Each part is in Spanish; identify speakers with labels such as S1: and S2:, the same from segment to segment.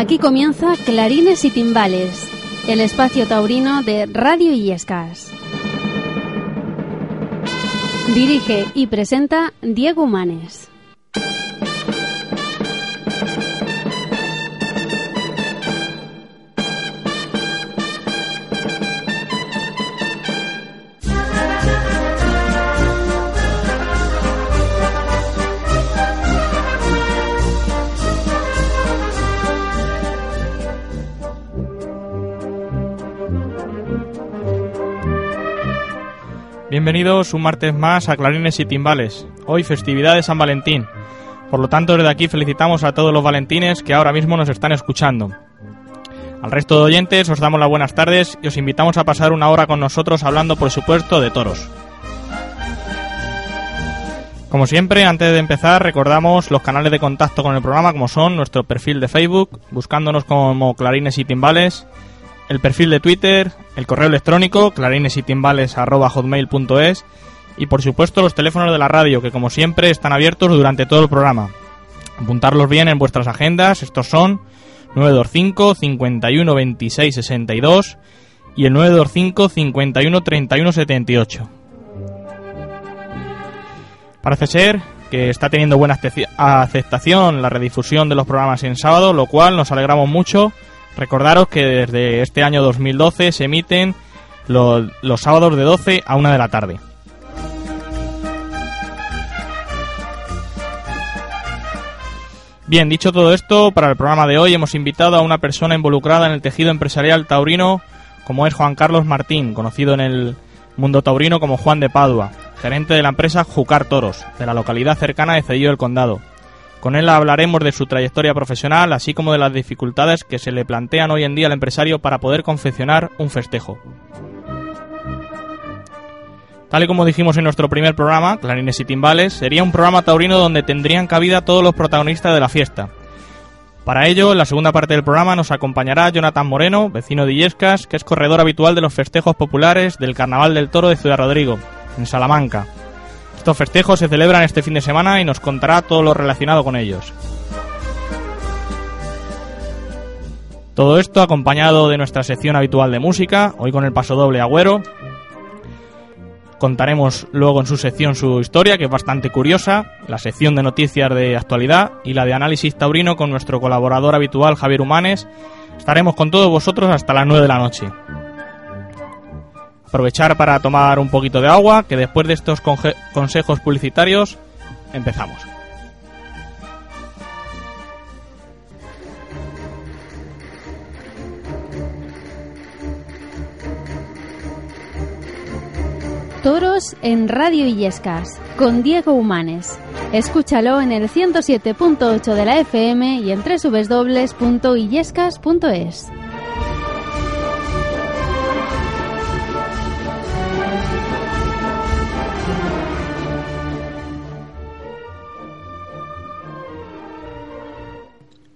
S1: Aquí comienza Clarines y Timbales, el espacio taurino de Radio Illescas. Dirige y presenta Diego Manes.
S2: Bienvenidos un martes más a Clarines y Timbales. Hoy festividad de San Valentín. Por lo tanto, desde aquí felicitamos a todos los valentines que ahora mismo nos están escuchando. Al resto de oyentes os damos las buenas tardes y os invitamos a pasar una hora con nosotros hablando, por supuesto, de toros. Como siempre, antes de empezar, recordamos los canales de contacto con el programa, como son nuestro perfil de Facebook, buscándonos como Clarines y Timbales, el perfil de Twitter, el correo electrónico clarinesitimbales.hotmail.es y por supuesto los teléfonos de la radio que como siempre están abiertos durante todo el programa. Apuntarlos bien en vuestras agendas, estos son 925 51 26 62 y el 925 51 31 78. Parece ser que está teniendo buena aceptación la redifusión de los programas en sábado, lo cual nos alegramos mucho Recordaros que desde este año 2012 se emiten los, sábados de 12 a 1 de la tarde. Bien, dicho todo esto, para el programa de hoy hemos invitado a una persona involucrada en el tejido empresarial taurino, como es Juan Carlos Martín, conocido en el mundo taurino como Juan de Padua, gerente de la empresa Jucar Toros, de la localidad cercana de Cedillo del Condado. Con él hablaremos de su trayectoria profesional, así como de las dificultades que se le plantean hoy en día al empresario para poder confeccionar un festejo. Tal y como dijimos en nuestro primer programa, Clarines y Timbales, sería un programa taurino donde tendrían cabida todos los protagonistas de la fiesta. Para ello, en la segunda parte del programa nos acompañará Jonathan Moreno, vecino de Illescas, que es corredor habitual de los festejos populares del Carnaval del Toro de Ciudad Rodrigo, en Salamanca. Estos festejos se celebran este fin de semana y nos contará todo lo relacionado con ellos. Todo esto acompañado de nuestra sección habitual de música, hoy con el paso doble Agüero. Contaremos luego en su sección su historia, que es bastante curiosa, la sección de noticias de actualidad y la de análisis taurino con nuestro colaborador habitual Javier Humanes. Estaremos con todos vosotros hasta las 9 de la noche. Aprovechar para tomar un poquito de agua, que después de estos consejos publicitarios empezamos.
S1: Toros en Radio Illescas, con Diego Humanes. Escúchalo en el 107.8 de la FM y en www.illescas.es.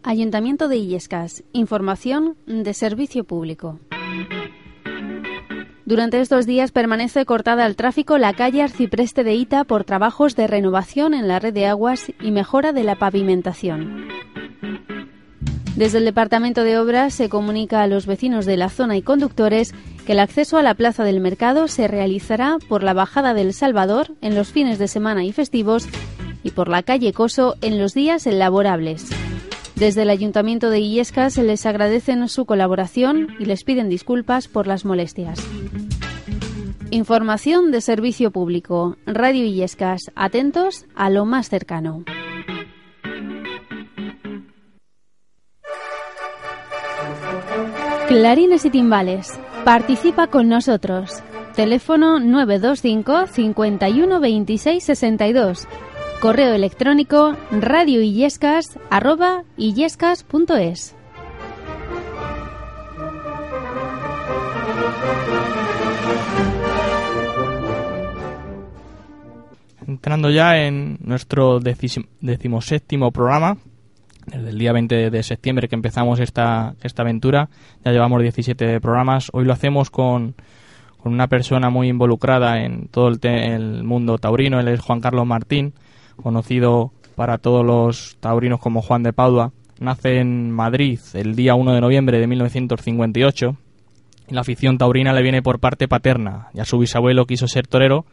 S1: Ayuntamiento de Illescas. Información de servicio público. Durante estos días permanece cortada al tráfico la calle Arcipreste de Ita por trabajos de renovación en la red de aguas y mejora de la pavimentación. Desde el Departamento de Obras se comunica a los vecinos de la zona y conductores que el acceso a la Plaza del Mercado se realizará por la Bajada del Salvador en los fines de semana y festivos y por la calle Coso en los días laborables. Desde el Ayuntamiento de Illescas les agradecen su colaboración y les piden disculpas por las molestias. Información de servicio público. Radio Illescas. Atentos a lo más cercano. Clarines y timbales. Participa con nosotros. Teléfono 925 51 26 62 Correo electrónico radioillescas.es.
S2: Entrando ya en nuestro decimoséptimo programa, desde el día 20 de septiembre que empezamos esta, esta aventura, ya llevamos 17 programas. Hoy lo hacemos con, con una persona muy involucrada en todo el, el, mundo taurino, él es Juan Carlos Martín, conocido para todos los taurinos como Juan de Padua, nace en Madrid el día 1 de noviembre de 1958 y la afición taurina le viene por parte paterna. Ya su bisabuelo quiso ser torero,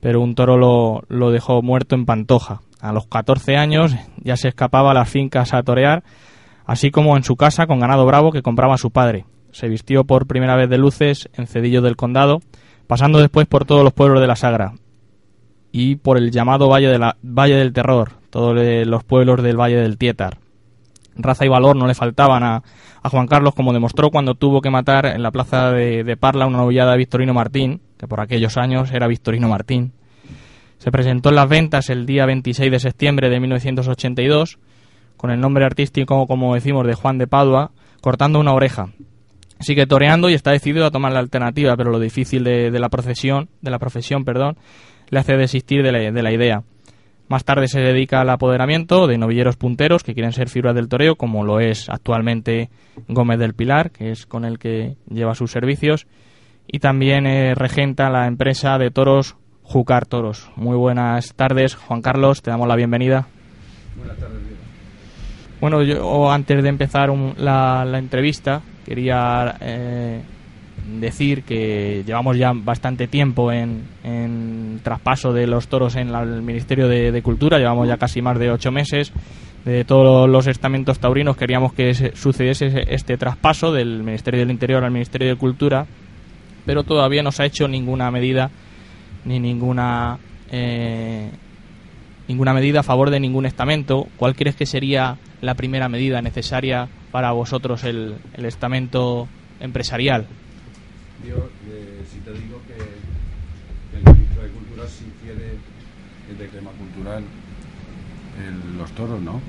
S2: pero un toro lo, lo dejó muerto en Pantoja. A los 14 años ya se escapaba a las fincas a torear, así como en su casa con ganado bravo que compraba su padre. Se vistió por primera vez de luces en Cedillo del Condado, pasando después por todos los pueblos de la Sagra y por el llamado Valle, de la, Valle del Terror, todos los pueblos del Valle del Tietar. Raza y valor no le faltaban a, a Juan Carlos, como demostró cuando tuvo que matar en la plaza de, de Parla una novillada de Victorino Martín, que por aquellos años era Victorino Martín. Se presentó en las ventas el día 26 de septiembre de 1982 con el nombre artístico, como decimos, de Juan de Padua, cortando una oreja. Sigue toreando y está decidido a tomar la alternativa, pero lo difícil de, de la profesión, de la profesión, perdón, le hace desistir de la, de la idea. Más tarde se dedica al apoderamiento de novilleros punteros que quieren ser figuras del toreo, como lo es actualmente Gómez del Pilar, que es con el que lleva sus servicios, y también eh, regenta la empresa de toros Jucar Toros. Muy buenas tardes, Juan Carlos, te damos la bienvenida.
S3: Buenas tardes,
S2: Bueno, yo antes de empezar un, la, la, entrevista quería eh, decir que llevamos ya bastante tiempo en, en traspaso de los toros en la, el Ministerio de, Cultura, llevamos ya casi más de ocho meses. De todos los estamentos taurinos queríamos que se, sucediese este traspaso del Ministerio del Interior al Ministerio de Cultura, pero todavía no se ha hecho ninguna medida ni ninguna eh, ninguna medida a favor de ningún estamento. ¿Cuál crees que sería la primera medida necesaria para vosotros el estamento empresarial?
S3: Eh, si te digo que, el ministro de Cultura si quiere el de tema cultural los toros, ¿no?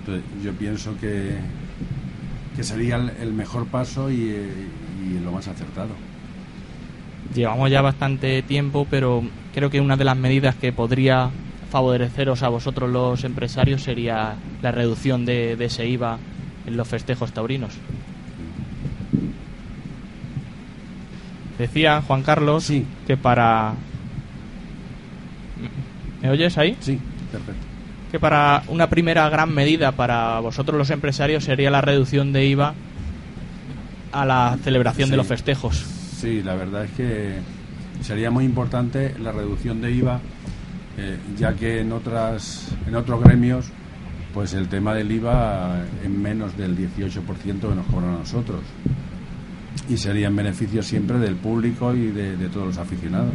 S3: Entonces, yo pienso que, que sería el, mejor paso y, lo más acertado
S2: llevamos ya bastante tiempo, pero creo que una de las medidas que podría favoreceros a vosotros los empresarios sería la reducción de ese IVA en los festejos taurinos. Decía Juan Carlos
S3: sí.
S2: que para... ¿Me oyes ahí?
S3: Sí, perfecto.
S2: Que para una primera gran medida para vosotros los empresarios sería la reducción de IVA a la celebración
S3: sí.
S2: de los festejos.
S3: Sí, la verdad es que sería muy importante la reducción de IVA, eh, ya que en otras en otros gremios, pues el tema del IVA en menos del 18% que nos cobran a nosotros. Y sería en beneficio siempre del público y de, de todos los aficionados.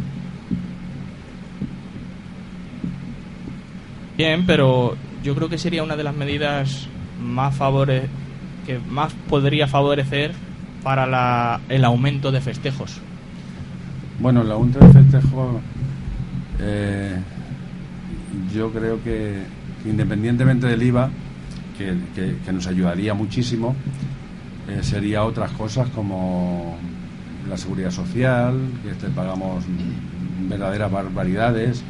S2: Bien, pero yo creo que sería una de las medidas más favore que más podría favorecer para la, el aumento de festejos?
S3: Bueno, el aumento de festejos, eh, yo creo que independientemente del IVA, que, que, que nos ayudaría muchísimo, eh, sería otras cosas como la seguridad social, que este pagamos verdaderas barbaridades,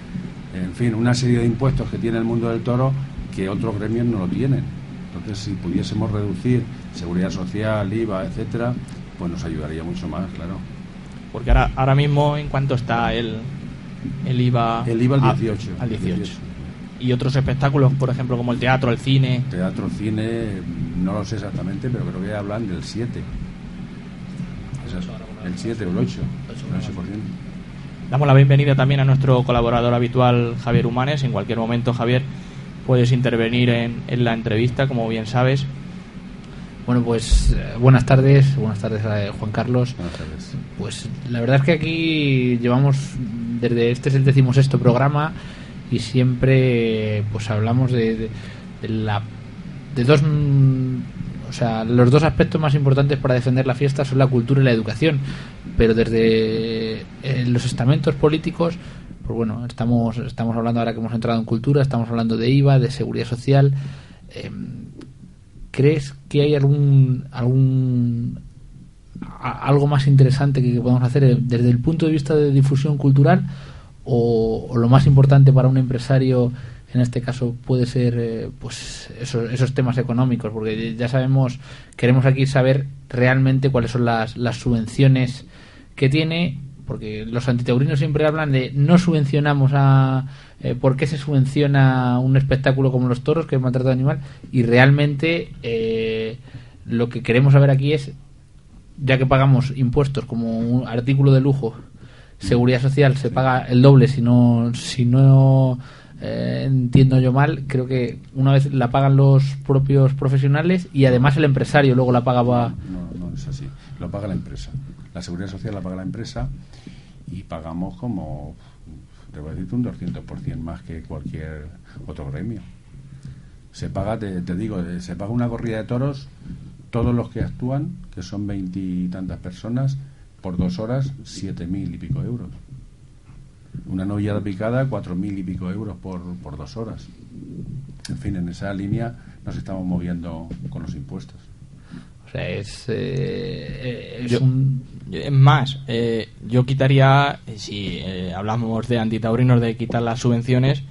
S3: en fin, una serie de impuestos que tiene el mundo del toro que otros gremios no lo tienen. Entonces, si pudiésemos reducir seguridad social, IVA, etcétera, pues nos ayudaría mucho más, claro.
S2: Porque ahora, ahora mismo, ¿en cuánto está el, el IVA?
S3: El IVA al 18.
S2: A, al 18. 18. Y otros espectáculos, por ejemplo, como el teatro, el cine.
S3: Teatro, cine, no lo sé exactamente, pero creo que hablan del 7. el 7 o el 8. El 8%.
S2: Damos la bienvenida también a nuestro colaborador habitual, Javier Humanes. En cualquier momento, Javier, puedes intervenir en, en la entrevista, como bien sabes.
S4: Bueno, pues eh, buenas tardes, buenas tardes a Juan Carlos.
S3: Buenas tardes.
S4: Pues la verdad es que aquí llevamos desde este es el decimosexto programa y siempre pues hablamos de, de, la de dos o sea los dos aspectos más importantes para defender la fiesta son la cultura y la educación. Pero desde eh, los estamentos políticos pues bueno estamos estamos hablando ahora que hemos entrado en cultura estamos hablando de IVA de seguridad social. Eh, ¿crees que hay algún algún algo más interesante que, que, podamos hacer desde el punto de vista de difusión cultural o, lo más importante para un empresario en este caso puede ser eh, pues esos, esos, temas económicos porque ya sabemos queremos aquí saber realmente cuáles son las, las subvenciones que tiene porque los antitaurinos siempre hablan de no subvencionamos a... Eh, ¿Por qué se subvenciona un espectáculo como los toros, que es maltrato animal? Y realmente eh, lo que queremos saber aquí es, ya que pagamos impuestos como un artículo de lujo, seguridad social se paga el doble si no, si no eh, entiendo yo mal, creo que una vez la pagan los propios profesionales y además el empresario luego la pagaba...
S3: No, no es así, lo paga la empresa. La seguridad social la paga la empresa y pagamos como, debo decirte, un 200% más que cualquier otro gremio. Se paga, te, te digo, se paga una corrida de toros, todos los que actúan, que son veintitantas personas, por dos horas, siete mil y pico euros. Una novillada picada, cuatro mil y pico euros por, por dos horas. En fin, en esa línea nos estamos moviendo con los impuestos.
S4: O sea, es, eh, es
S2: Yo-
S4: un...
S2: Es más, eh, yo quitaría, eh, si eh, hablamos de antitaurinos de quitar las subvenciones,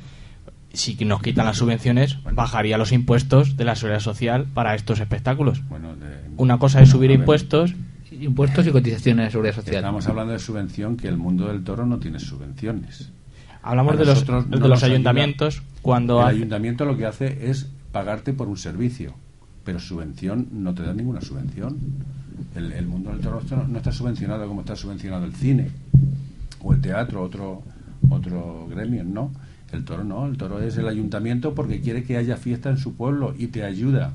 S2: si nos quitan las subvenciones, bajaría los impuestos de la seguridad social para estos espectáculos.
S3: Bueno, de-
S2: Una cosa es subir impuestos,
S4: Impuestos y cotizaciones de seguridad social.
S3: Estamos hablando de subvención, que el mundo del toro no tiene subvenciones.
S2: hablamos de los, de los
S3: ayuda.
S2: ayuntamientos cuando
S3: el
S2: hace-
S3: ayuntamiento lo que hace es pagarte por un servicio, pero subvención no te da ninguna subvención. El, el mundo del toro no- no está subvencionado como está subvencionado el cine o el teatro, otro otro gremio, no. El toro no, el toro es el ayuntamiento porque quiere que haya fiesta en su pueblo y te ayuda,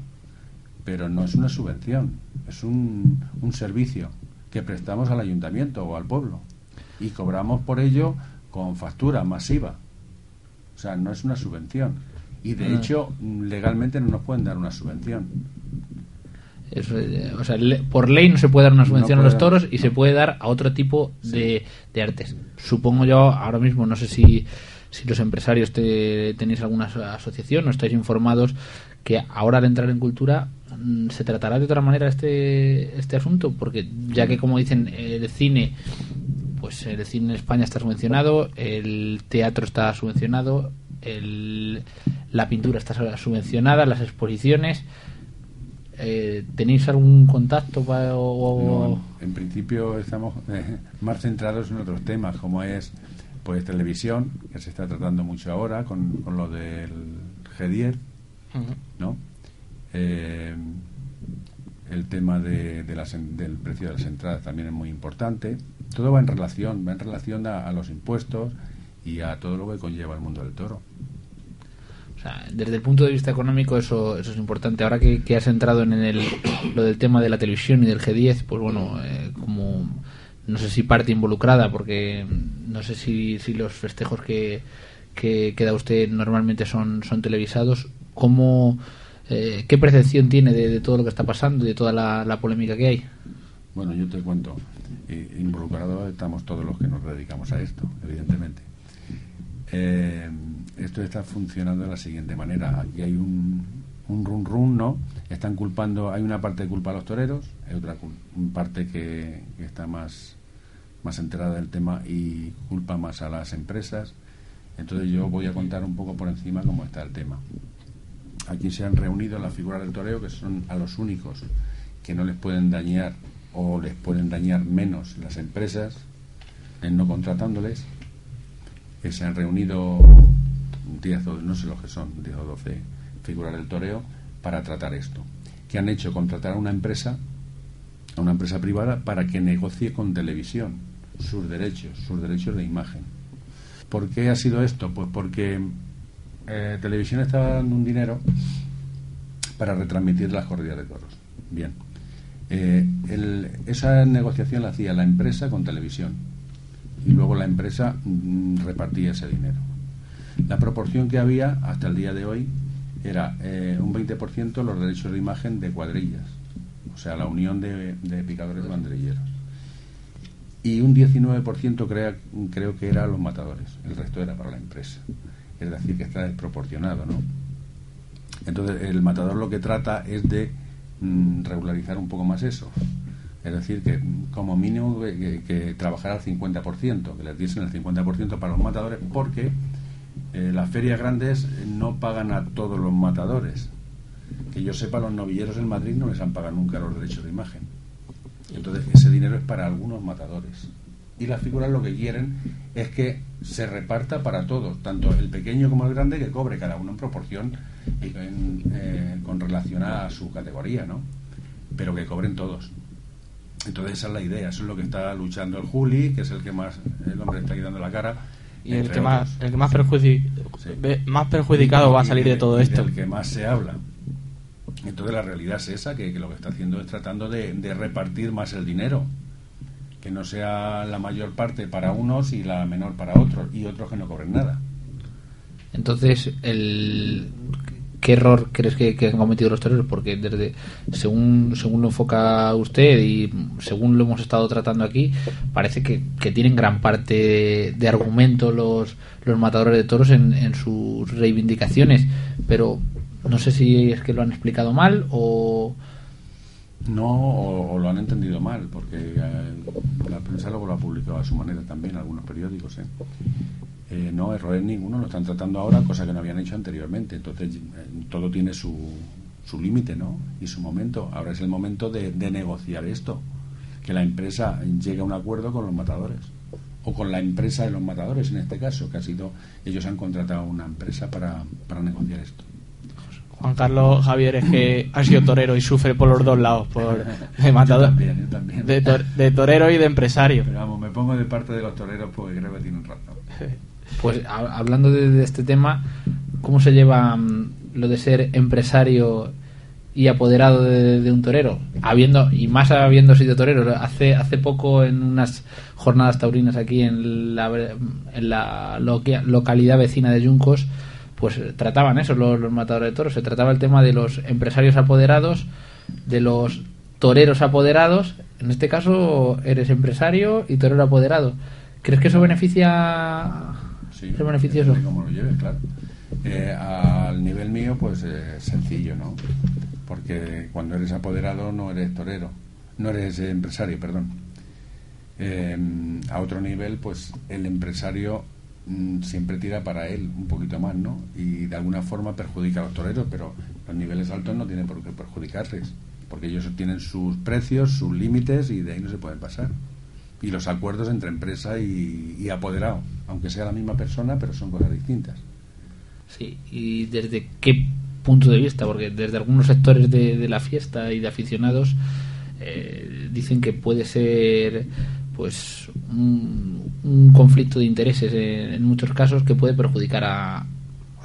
S3: pero no es una subvención, es un, un servicio que prestamos al ayuntamiento o al pueblo y cobramos por ello con factura masiva. O sea, no es una subvención. Y de
S4: Ah.
S3: hecho, legalmente no nos pueden dar una subvención.
S4: Es, eh, o sea, le- por ley no se puede dar una subvención
S3: No
S4: a los
S3: dar,
S4: toros y
S3: no.
S4: se puede dar a otro tipo de, de artes. Supongo yo, ahora mismo, no sé si, si los empresarios te, tenéis alguna aso- asociación o estáis informados que ahora al entrar en cultura se tratará de otra manera este, este asunto, porque ya que como dicen el cine, pues el cine en España está subvencionado, el teatro está subvencionado, el, la pintura está subvencionada, las exposiciones. Eh, ¿Tenéis algún contacto o,
S3: No, en principio estamos eh, más centrados en otros temas, como es pues televisión, que se está tratando mucho ahora con, con lo del G10,
S2: Ujú.
S3: ¿no? Eh, el tema de, de las del precio de las entradas también es muy importante. Todo va en relación, va en relación a, los impuestos y a todo lo que conlleva el mundo del toro.
S4: o sea, desde el punto de vista económico eso, eso es importante. Ahora que, has entrado en el, lo del tema de la televisión y del G10, pues bueno, eh, como no sé si parte involucrada, porque no sé si, si los festejos que, que, usted normalmente son, son televisados, ¿cómo, eh, ¿qué percepción tiene de, todo lo que está pasando y de toda la, polémica que hay?
S3: Bueno, yo te cuento, eh, involucrados estamos todos los que nos dedicamos a esto, evidentemente. Eh, esto está funcionando de la siguiente manera. Aquí hay un, un run run, ¿no? Están culpando, hay una parte de culpa a los toreros, hay otra parte que, que está más, más enterada del tema y culpa más a las empresas. Entonces yo voy a contar un poco por encima cómo está el tema. Aquí se han reunido las figuras del toreo, que son a los únicos que no les pueden dañar o les pueden dañar menos las empresas en no contratándoles, que se han reunido 10 o no sé los que son, 10 o 12 figuras del toreo para tratar esto. Que han hecho contratar a una empresa, a una empresa privada, para que negocie con televisión sus derechos, sus derechos de imagen. ¿Por qué ha sido esto? Pues porque eh, televisión está dando un dinero para retransmitir las corridas de toros. Bien. Eh, esa negociación la hacía la empresa con televisión y luego la empresa mm, repartía ese dinero. La proporción que había hasta el día de hoy era eh, un 20% los derechos de imagen de cuadrillas, o sea, la unión de, de picadores banderilleros. Y un 19% crea- creo que era los matadores, el resto era para la empresa. Es decir, que está desproporcionado, ¿no? Entonces, el matador lo que trata es de mm, regularizar un poco más eso. Es decir, que mm, como mínimo que, que, trabajar al 50%, que les diesen el 50% para los matadores, porque eh, las ferias grandes no pagan a todos los matadores. Que yo sepa, los novilleros en Madrid no les han pagado nunca los derechos de imagen. Entonces, ese dinero es para algunos matadores. Y las figuras lo que quieren es que se reparta para todos, tanto el pequeño como el grande, que cobre cada uno en proporción y eh, con relación a su categoría, ¿no? Pero que cobren todos. Entonces esa es la idea, eso es lo que está luchando el Juli, que es el que más, el hombre está dando la cara.
S2: Y el que, más, el que más, más perjudicado va a salir de, todo esto.
S3: El que más se habla. Entonces la realidad es esa, que, lo que está haciendo es tratando de, repartir más el dinero. Que no sea la mayor parte para unos y la menor para otros, y otros que no cobren nada.
S4: Entonces, el, ¿qué error crees que, han cometido los toreros? Porque desde según según lo enfoca usted y según lo hemos estado tratando aquí, parece que, tienen gran parte de, argumento los, los matadores de toros en, en sus reivindicaciones. Pero no sé si es que lo han explicado mal o...
S3: No, o, lo han entendido mal, porque eh, la prensa luego lo ha publicado a su manera también, algunos periódicos. ¿eh? Eh, no, errores ninguno, lo están tratando ahora, cosa que no habían hecho anteriormente. Entonces, todo tiene su, su límite ¿no? y su momento. Ahora es el momento de, de negociar esto, que la empresa llegue a un acuerdo con los matadores o con la empresa de los matadores en este caso, que ha sido, ellos han contratado una empresa para, para negociar esto.
S2: Juan Carlos Javier es que ha sido torero y sufre por los dos lados, por de matador, De, torero y de empresario.
S3: Pero vamos, me pongo de parte de los toreros porque creo que tiene un razón.
S4: Pues hablando de, este tema, ¿cómo se lleva mm, lo de ser empresario y apoderado de, un torero? Habiendo y más habiendo sido torero, hace hace poco en unas jornadas taurinas aquí en la, en la localidad vecina de Yuncos pues trataban eso los, matadores de toros. Se trataba el tema de los empresarios apoderados, de los toreros apoderados. En este caso eres empresario y torero apoderado. ¿Crees que eso beneficia?
S3: Sí, ¿Es beneficioso? Como lo lleves, claro. Eh, al nivel mío, pues es sencillo, ¿no? Porque cuando eres apoderado no eres torero, no eres empresario, perdón. Eh, a otro nivel, pues el empresario siempre tira para él un poquito más, ¿no? Y de alguna forma perjudica a los toreros, pero los niveles altos no tienen por qué perjudicarles, porque ellos tienen sus precios, sus límites y de ahí no se pueden pasar. Y los acuerdos entre empresa y, apoderado, aunque sea la misma persona, pero son cosas distintas.
S4: Sí, ¿y desde qué punto de vista? Porque desde algunos sectores de, la fiesta y de aficionados eh, dicen que puede ser pues un, conflicto de intereses en, muchos casos que puede perjudicar a,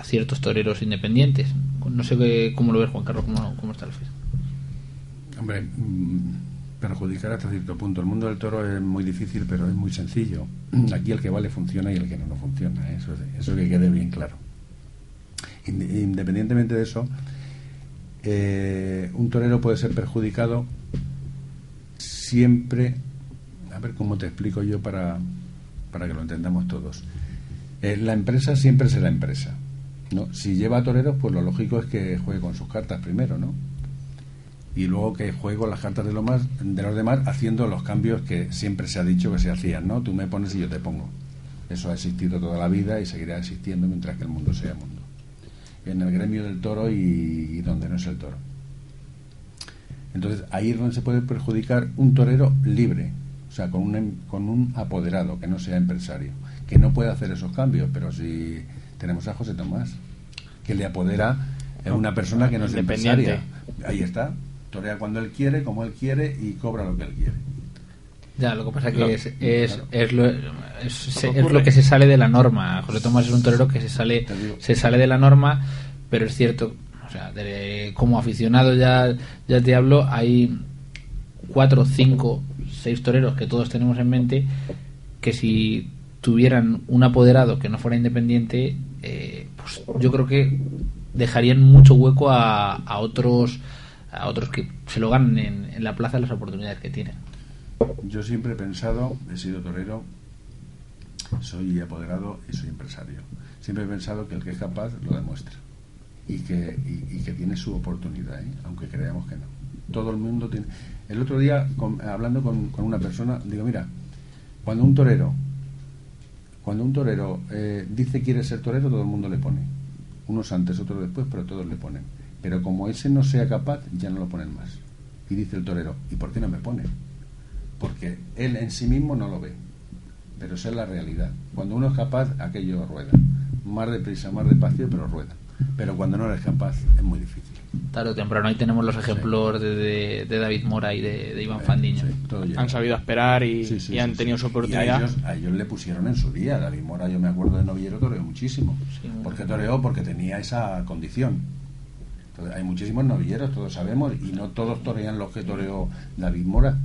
S4: ciertos toreros independientes. No sé cómo lo ves, Juan Carlos, cómo, está el.
S3: Hombre, mm, perjudicar hasta cierto punto. El mundo del toro es muy difícil, pero es muy sencillo. Aquí el que vale funciona y el que no no funciona. ¿eh? Eso, eso que quede bien claro. Independientemente de eso, eh, un torero puede ser perjudicado siempre a ver cómo te explico yo para, para que lo entendamos todos. Eh, la empresa siempre será empresa. ¿no? Si lleva toreros, pues lo lógico es que juegue con sus cartas primero, ¿no? Y luego que juegue con las cartas de, lo más, de los demás haciendo los cambios que siempre se ha dicho que se hacían, ¿no? Tú me pones y yo te pongo. Eso ha existido toda la vida y seguirá existiendo mientras que el mundo sea mundo. En el gremio del toro y, y donde no es el toro. Entonces ahí es donde se puede perjudicar un torero libre, sea, con un, em, con un apoderado que no sea empresario, que no puede hacer esos cambios, pero si tenemos a José Tomás, que le apodera a una persona que no es empresaria. Ahí está, torea cuando él quiere, como él quiere y cobra lo que él quiere.
S4: Ya, lo que pasa que es, es, es, lo, es, lo que se sale de la norma. José Tomás es un torero que se sale, se sale de la norma, pero es cierto, o sea, como aficionado ya, ya te hablo, hay cuatro, cinco seis toreros que todos tenemos en mente, que si tuvieran un apoderado que no fuera independiente, eh, pues yo creo que dejarían mucho hueco a, a otros a otros que se lo ganan en, en la plaza las oportunidades que tienen.
S3: Yo siempre he pensado, he sido torero, soy apoderado y soy empresario. Siempre he pensado que el que es capaz lo demuestra y que, y, que tiene su oportunidad, ¿eh? aunque creamos que no. Todo el mundo tiene. El otro día, hablando con, una persona, digo, mira, cuando un torero, cuando un torero eh, dice quiere ser torero, todo el mundo le pone. Unos antes, otros después, pero todos le ponen. Pero como ese no sea capaz, ya no lo ponen más. Y dice el torero, ¿y por qué no me pone? Porque él en sí mismo no lo ve. pero esa es la realidad. Cuando uno es capaz, aquello rueda. Más deprisa, más despacio, pero rueda. Pero cuando no eres capaz, es muy difícil.
S4: Tarde o temprano, ahí tenemos los ejemplos de, de, David Mora y de, Iván
S3: Eh,
S4: Fandiño.
S3: sí.
S2: Han sabido esperar y,
S3: Sí, sí,
S2: y han
S3: sí,
S2: tenido
S3: sí.
S2: su oportunidad.
S3: Y a ellos, a ellos le pusieron en su día. David Mora, yo me acuerdo de Novillero, toreó muchísimo.
S4: Sí, muy
S3: ¿Por qué toreó? Porque tenía esa condición. Entonces, hay muchísimos novilleros, todos sabemos, y no todos torean los que toreó David Mora.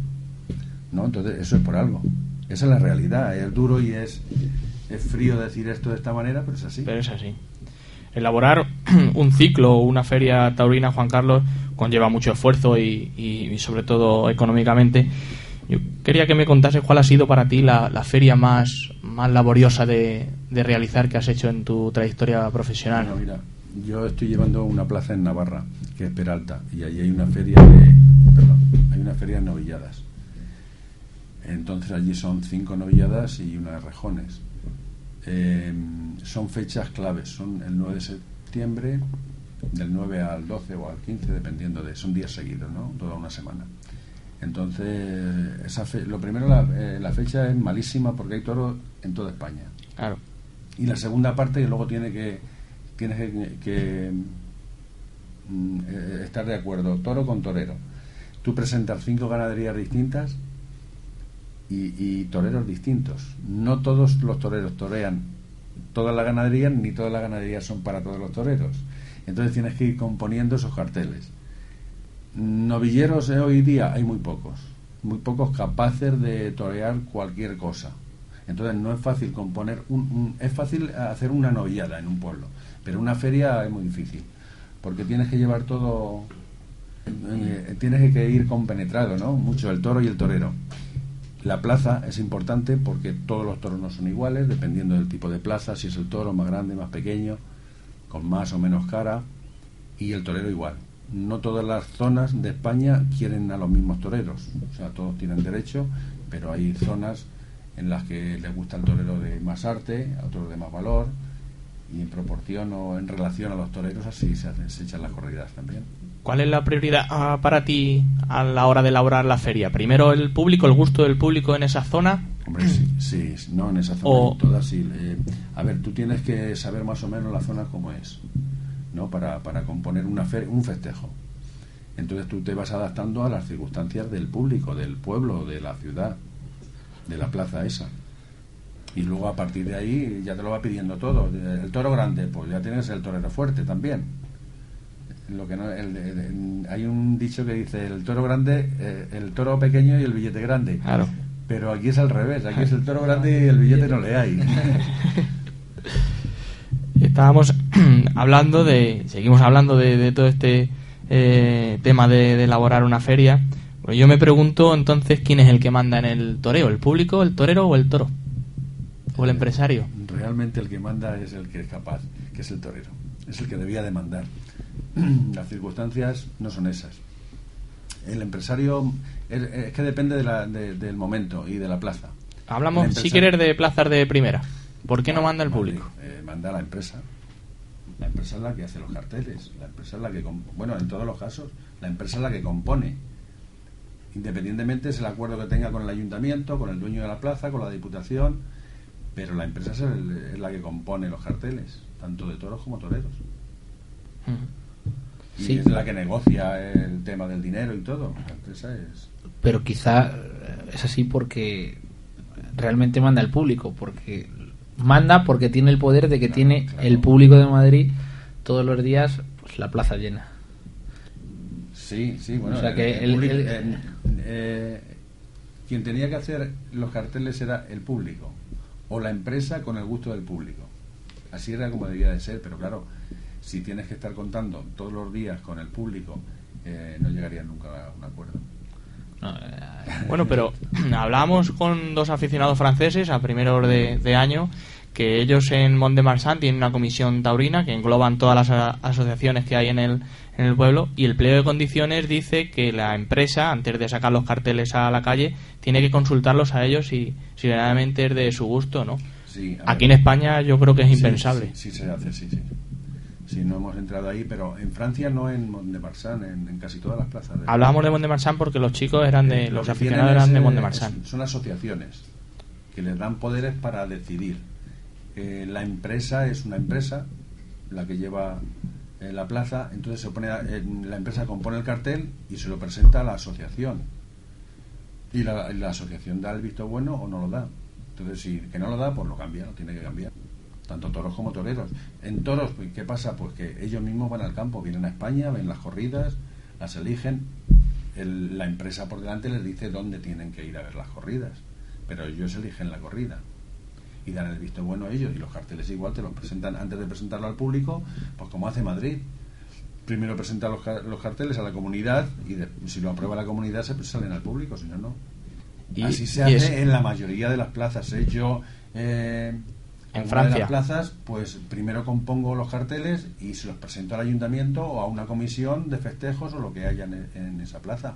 S3: ¿No? Entonces, eso es por algo. Esa es la realidad. Es duro y es, es frío decir esto de esta manera, pero es así.
S2: Pero es así. Elaborar un ciclo o una feria taurina, Juan Carlos, conlleva mucho esfuerzo y, sobre todo económicamente. Yo quería que me contases cuál ha sido para ti la, feria más, más laboriosa de, de realizar que has hecho en tu trayectoria profesional.
S3: Mira, yo estoy llevando una plaza en Navarra, que es Peralta, y allí hay una feria de, perdón, hay una feria de novilladas. Entonces allí son cinco novilladas y una de rejones. Eh, son fechas claves, son el 9 de septiembre, del 9 al 12 o al 15, dependiendo de, son días seguidos, ¿no? Toda una semana. Entonces, esa fe- lo primero, la, eh, la fecha es malísima porque hay toros en toda España
S2: Claro.
S3: y la segunda parte que luego tiene que tienes que, que, mm, eh, estar de acuerdo toro con torero tú presentas cinco ganaderías distintas y, y toreros distintos no todos los toreros torean todas las ganaderías ni todas las ganaderías son para todos los toreros entonces tienes que ir componiendo esos carteles novilleros de hoy día hay muy pocos, muy pocos capaces de torear cualquier cosa. Entonces no es fácil componer un, un- es fácil hacer una novillada en un pueblo, pero una feria es muy difícil, porque tienes que llevar todo eh, tienes que ir compenetrado, ¿no? Mucho el toro y el torero. La plaza es importante porque todos los toros no son iguales, dependiendo del tipo de plaza, si es el toro más grande, más pequeño, con más o menos cara, y el torero igual. No todas las zonas de España quieren a los mismos toreros, o sea, todos tienen derecho, pero hay zonas en las que les gusta el torero de más arte, a otros de más valor, y en proporción o en relación a los toreros así se, hacen, se echan las corridas también.
S2: ¿Cuál es la prioridad ah, para ti a la hora de elaborar la feria? ¿Primero el público, el gusto del público en esa zona?
S3: Hombre, sí, sí, no en esa zona,
S2: O-
S3: en todas sí. Eh, a ver, tú tienes que saber más o menos la zona como es, ¿no? Para, para componer una fe- un festejo. Entonces tú te vas adaptando a las circunstancias del público, del pueblo, de la ciudad, de la plaza esa. Y luego a partir de ahí ya te lo va pidiendo todo. El toro grande, pues ya tienes el torero fuerte también. Lo que no, el- el- el- hay un dicho que dice el toro grande, eh, el toro pequeño y el billete grande.
S2: Claro.
S3: Pero aquí es al revés, aquí es el toro grande y el billete no le hay.
S2: Estábamos hablando de, seguimos hablando de, de todo este eh, tema de, de elaborar una feria. Pues yo me pregunto entonces quién es el que manda en el toreo, el público, el torero o el toro o el empresario.
S3: Realmente el que manda es el que es capaz, que es el torero. Es el que debía de mandar. Las circunstancias no son esas. El empresario es, es que depende de la- de- del momento y de la plaza.
S2: Hablamos, si quieres, de plazas de primera. ¿Por qué no manda el público?
S3: eh, manda la empresa. La empresa es la que hace los carteles. La empresa es la que, bueno, en todos los casos, la empresa es la que compone. Independientemente es el acuerdo que tenga con el ayuntamiento, con el dueño de la plaza, con la diputación, pero la empresa es, el- es la que compone los carteles, tanto de toros como toreros. Y
S4: Sí.
S3: es la que negocia el tema del dinero y todo. Empresa es.
S4: Pero quizá eh, es así porque realmente manda el público, porque manda porque tiene el poder de que
S3: Claro,
S4: tiene
S3: claro.
S4: el público de Madrid todos los días pues la plaza llena.
S3: Sí, sí, bueno.
S4: O sea que
S3: el- público- eh, eh, quien tenía que hacer los carteles era el público o la empresa con el gusto del público. Así era como debía de ser, pero claro, si tienes que estar contando todos los días con el público, eh, no llegaría nunca a un acuerdo.
S4: No, eh,
S2: Bueno, pero hablábamos con dos aficionados franceses a primeros de, de año que ellos en Mont de Marsan tienen una comisión taurina que engloban todas las a- asociaciones que hay en el, en el pueblo y el pliego de condiciones dice que la empresa, antes de sacar los carteles a la calle, tiene que consultarlos a ellos si, si verdaderamente es de su gusto, ¿no?
S3: Sí,
S2: Aquí en. España yo creo que es
S3: Sí,
S2: impensable.
S3: Sí, sí, se hace, sí, sí. Sí, no hemos entrado ahí, pero en Francia no en Mont de Marsan, en, en casi todas las plazas. de-
S2: Hablábamos de Mont de Marsan porque los chicos eran de,
S3: Eh, lo
S2: los aficionados eran de Mont de Marsan.
S3: es- Son asociaciones. que les dan poderes para decidir. Eh, la empresa es una empresa, la que lleva eh, la plaza, entonces se pone la empresa compone el cartel y se lo presenta a la asociación. Y la, la asociación da el visto bueno o no lo da. Entonces, si que no lo da, pues lo cambia, lo tiene que cambiar tanto toros como toreros. En toros, pues, ¿qué pasa? Pues que ellos mismos van al campo, vienen a España, ven las corridas, las eligen, la empresa por delante les dice dónde tienen que ir a ver las corridas, pero ellos eligen la corrida y dan el visto bueno a ellos y los carteles igual te los presentan antes de presentarlo al público, pues como hace Madrid. Primero presenta los, los carteles a la comunidad y si lo aprueba la comunidad se salen al público, si no, no. Y, Así se hace en la mayoría de las plazas. ¿eh? Yo eh,
S2: en Francia.
S3: De las plazas, pues primero compongo los carteles y se los presento al ayuntamiento o a una comisión de festejos o lo que haya en, esa plaza.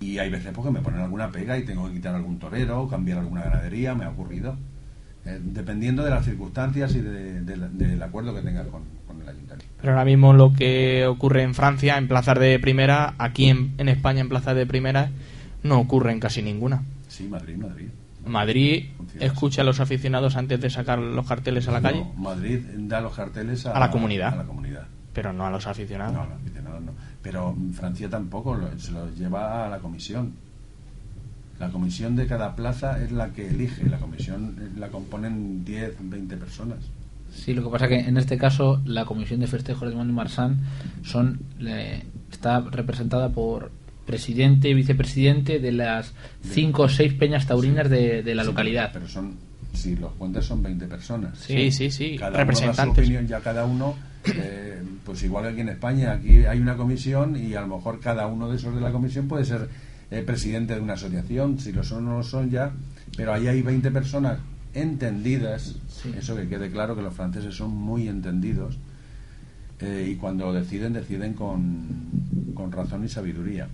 S3: Y hay veces porque me ponen alguna pega y tengo que quitar algún torero, cambiar alguna ganadería, me ha ocurrido. Eh, dependiendo de las circunstancias y del acuerdo que tenga con, el ayuntamiento.
S2: Pero ahora mismo lo que ocurre en Francia, en plazas de primera, aquí en, en España, en plazas de primera, no ocurre en casi ninguna.
S3: Sí, Madrid, Madrid.
S2: Madrid escucha a los aficionados antes de sacar los carteles a la calle.
S3: Madrid da los carteles
S2: a, la comunidad.
S3: A la comunidad.
S2: Pero no a los aficionados.
S3: No, a los aficionados no. Pero Francia tampoco se los lleva a la comisión. La comisión de cada plaza es la que elige. La comisión la componen 10, 20 personas.
S4: Sí, lo que pasa que en este caso la comisión de festejos de Mont Marsan son está representada por presidente y vicepresidente de las cinco o seis peñas taurinas de, la localidad.
S3: Pero son, si los cuentas son 20 personas.
S2: Sí, sí, sí.
S3: Cada Representantes. opinión, ya cada uno, eh, pues igual que aquí en España, aquí hay una comisión y a lo mejor cada uno de esos de la comisión puede ser eh, presidente de una asociación, si lo son o no lo son ya, pero ahí hay 20 personas entendidas, eso que quede claro que los franceses son muy entendidos. Eh, y cuando deciden, deciden con, con razón y sabiduría.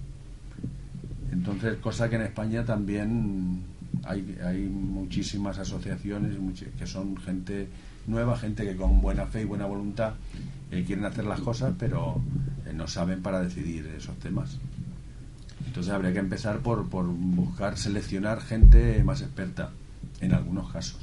S3: Entonces, cosa que en España también hay, muchísimas asociaciones que son gente nueva, gente que con buena fe y buena voluntad eh, quieren hacer las cosas, pero eh, no saben para decidir esos temas. Entonces habría que empezar por, por buscar seleccionar gente más experta en algunos casos.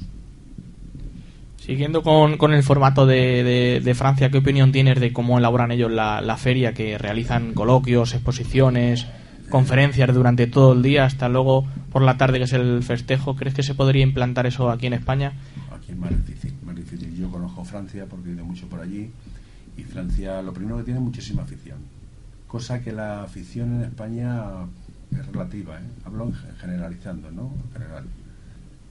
S2: Siguiendo con, con el formato de, de, Francia, ¿qué opinión tienes de cómo elaboran ellos la, la feria, que realizan coloquios, exposiciones, conferencias durante todo el día hasta luego por la tarde que es el festejo. ¿Crees que se podría implantar eso aquí en España?
S3: Aquí es más difícil, más difícil. Yo conozco Francia porque he mucho por allí y Francia lo primero que tiene es muchísima afición. Cosa que la afición en España es relativa, ¿eh? hablo generalizando, ¿no? general.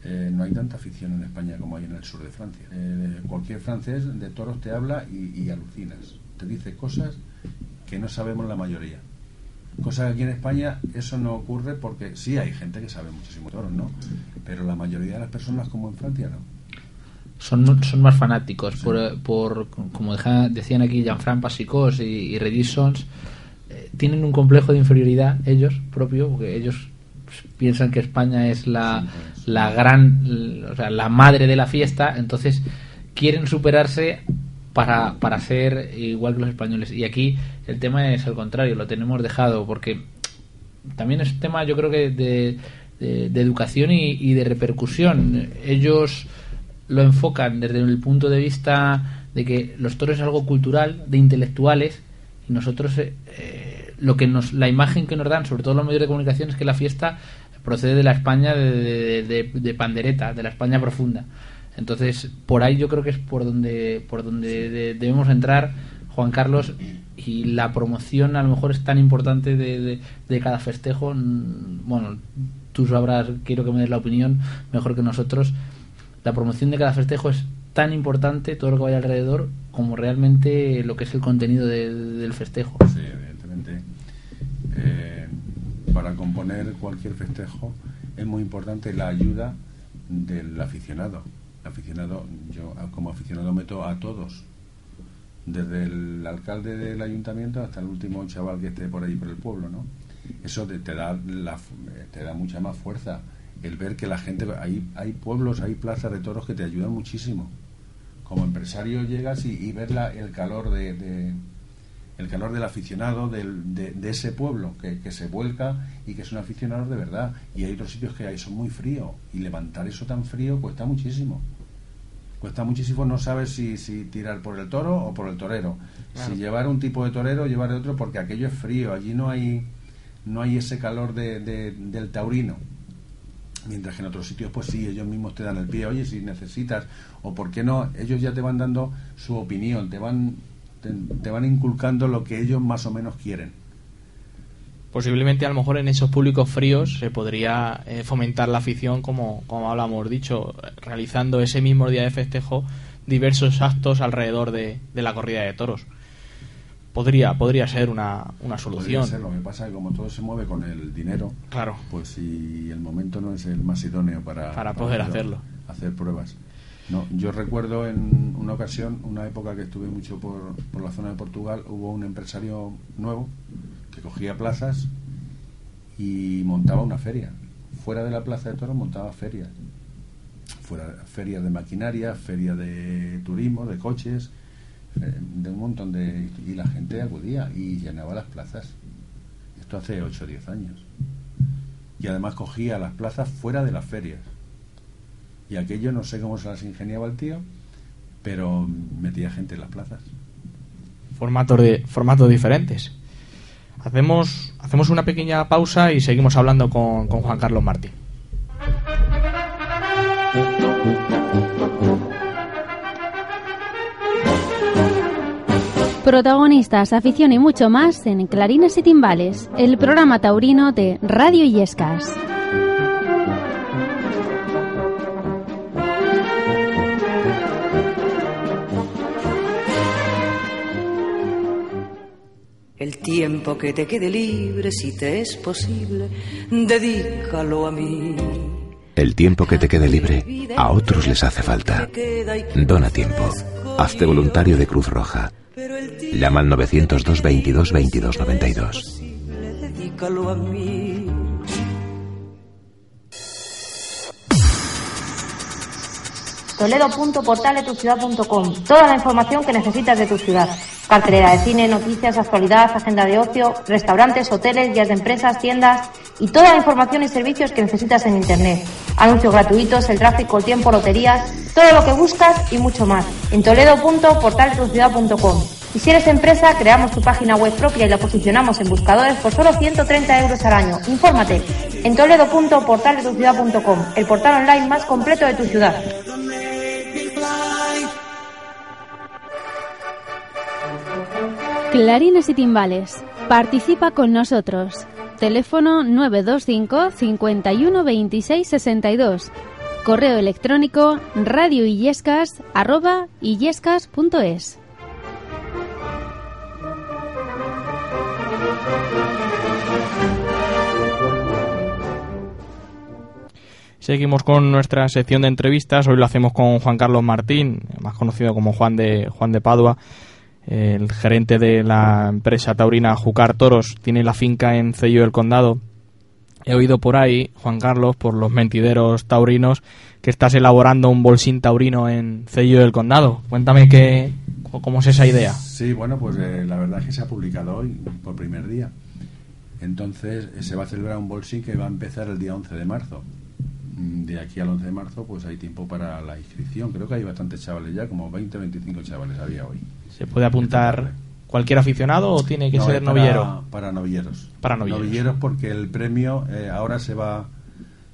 S3: Eh, no hay tanta afición en España como hay en el sur de Francia. Eh, cualquier francés de toros te habla y, y alucinas. Te dice cosas que no sabemos la mayoría. Cosa que aquí en España eso no ocurre porque sí hay gente que sabe muchísimo toros, ¿no? Pero la mayoría de las personas, como en Francia, no.
S4: Son, son más fanáticos, por, por, como decían aquí Jean-Franc Pasicos y, y eh, tienen un complejo de inferioridad ellos propio, porque ellos piensan que España es la, pues. la gran, o sea, la madre de la fiesta, entonces quieren superarse para, para ser igual que los españoles. Y aquí el tema es al contrario, lo tenemos dejado porque también es un tema yo creo que de, de, educación y, de repercusión. Ellos lo enfocan desde el punto de vista de que los toros es algo cultural, de intelectuales, y nosotros eh, eh, lo que nos, la imagen que nos dan, sobre todo los medios de comunicación, es que la fiesta procede de la España de, de pandereta, de la España profunda. Entonces, por ahí yo creo que es por donde, por donde debemos entrar, Juan Carlos, y la promoción a lo mejor es tan importante de, de, cada festejo. Bueno, tú sabrás, quiero que me des la opinión mejor que nosotros. La promoción de cada festejo es tan importante, todo lo que vaya alrededor, como realmente lo que es el contenido del festejo.
S3: Sí, evidentemente. Eh, para componer cualquier festejo es muy importante la ayuda del aficionado aficionado, yo como aficionado meto a todos, desde el alcalde del ayuntamiento hasta el último chaval que esté por ahí por el pueblo, ¿no? Eso te, da la, te da mucha más fuerza el ver que la gente hay hay pueblos, hay plazas de toros que te ayudan muchísimo. Como empresario llegas y, y ves el calor de, el calor del aficionado del, de, de, ese pueblo que, que, se vuelca y que es un aficionado de verdad. Y hay otros sitios que hay, son muy fríos y levantar eso tan frío cuesta muchísimo. Cuesta muchísimo, no sabes si, si tirar por el toro o por el torero.
S2: Claro.
S3: Si llevar un tipo de torero o llevar otro, porque aquello es frío, allí no hay, no hay ese calor de, de, del taurino. Mientras que en otros sitios, pues sí, ellos mismos te dan el pie, oye, si necesitas, o por qué no, ellos ya te van dando su opinión, te van, te, te van inculcando lo que ellos más o menos quieren.
S2: Posiblemente a lo mejor en esos públicos fríos se podría eh, fomentar la afición, como, como hablamos dicho, realizando ese mismo día de festejo diversos actos alrededor de, de la corrida de toros. Podría, podría ser una, una solución.
S3: Podría ser, lo que pasa es que como todo se mueve con el dinero,
S2: Claro.
S3: pues si el momento no es el más idóneo para,
S2: Para poder hacerlo.
S3: hacer pruebas. No, yo recuerdo en una ocasión, una época que estuve mucho por, por la zona de Portugal, hubo un empresario nuevo que cogía plazas y montaba una feria. Fuera de la plaza de toros montaba ferias. Fuera, ferias de maquinaria, feria de turismo, de coches, eh, de un montón de... Y la gente acudía y llenaba las plazas. Esto hace 8 o 10 años. Y además cogía las plazas fuera de las ferias. Y aquello no sé cómo se las ingeniaba el tío, pero metía gente en las plazas.
S2: Formatos, de, formatos diferentes. Hacemos, hacemos una pequeña pausa y seguimos hablando con, con Juan Carlos Martín.
S1: Protagonistas, afición y mucho más en Clarines y Timbales, el programa taurino de Radio Illescas.
S5: El tiempo que te quede libre, si te es posible, dedícalo a mí.
S6: El tiempo que te quede libre, a otros les hace falta. Dona tiempo. Hazte voluntario de Cruz Roja. Llama al 902 22 22 92.
S5: Dedícalo a mí.
S7: Toledo.portaletuciudad.com Toda la información que necesitas de tu ciudad. Cartelera de cine, noticias, actualidad, agenda de ocio, restaurantes, hoteles, guías de empresas, tiendas y toda la información y servicios que necesitas en Internet. Anuncios gratuitos, el tráfico, el tiempo, loterías, todo lo que buscas y mucho más. En toledo.portaletuciudad.com Y si eres empresa, creamos tu página web propia y la posicionamos en buscadores por solo 130 euros al año. Infórmate en toledo.portaletuciudad.com, el portal online más completo de tu ciudad.
S1: Clarines y Timbales, participa con nosotros. Teléfono 925 51 26 62. Correo electrónico radioillescas arroba illescas.es.
S2: Seguimos con nuestra sección de entrevistas. Hoy lo hacemos con Juan Carlos Martín, más conocido como Juan de Juan de Padua, el gerente de la empresa taurina Jucar Toros. Tiene la finca en Cello del Condado. He oído por ahí, Juan Carlos, por los mentideros taurinos, que estás elaborando un bolsín taurino en Cello del Condado. Cuéntame qué, cómo es esa idea.
S3: Sí, bueno, pues eh, la verdad es que se ha publicado hoy, por primer día. Entonces eh, se va a celebrar un bolsín que va a empezar el día 11 de marzo. De aquí al 11 de marzo pues hay tiempo para la inscripción. Creo que hay bastantes chavales ya, como 20 25 chavales había hoy.
S2: ¿Se puede apuntar cualquier aficionado o tiene que
S3: No,
S2: ser
S3: para-
S2: novillero?
S3: Para novilleros.
S2: Para novilleros.
S3: porque el premio eh, ahora se va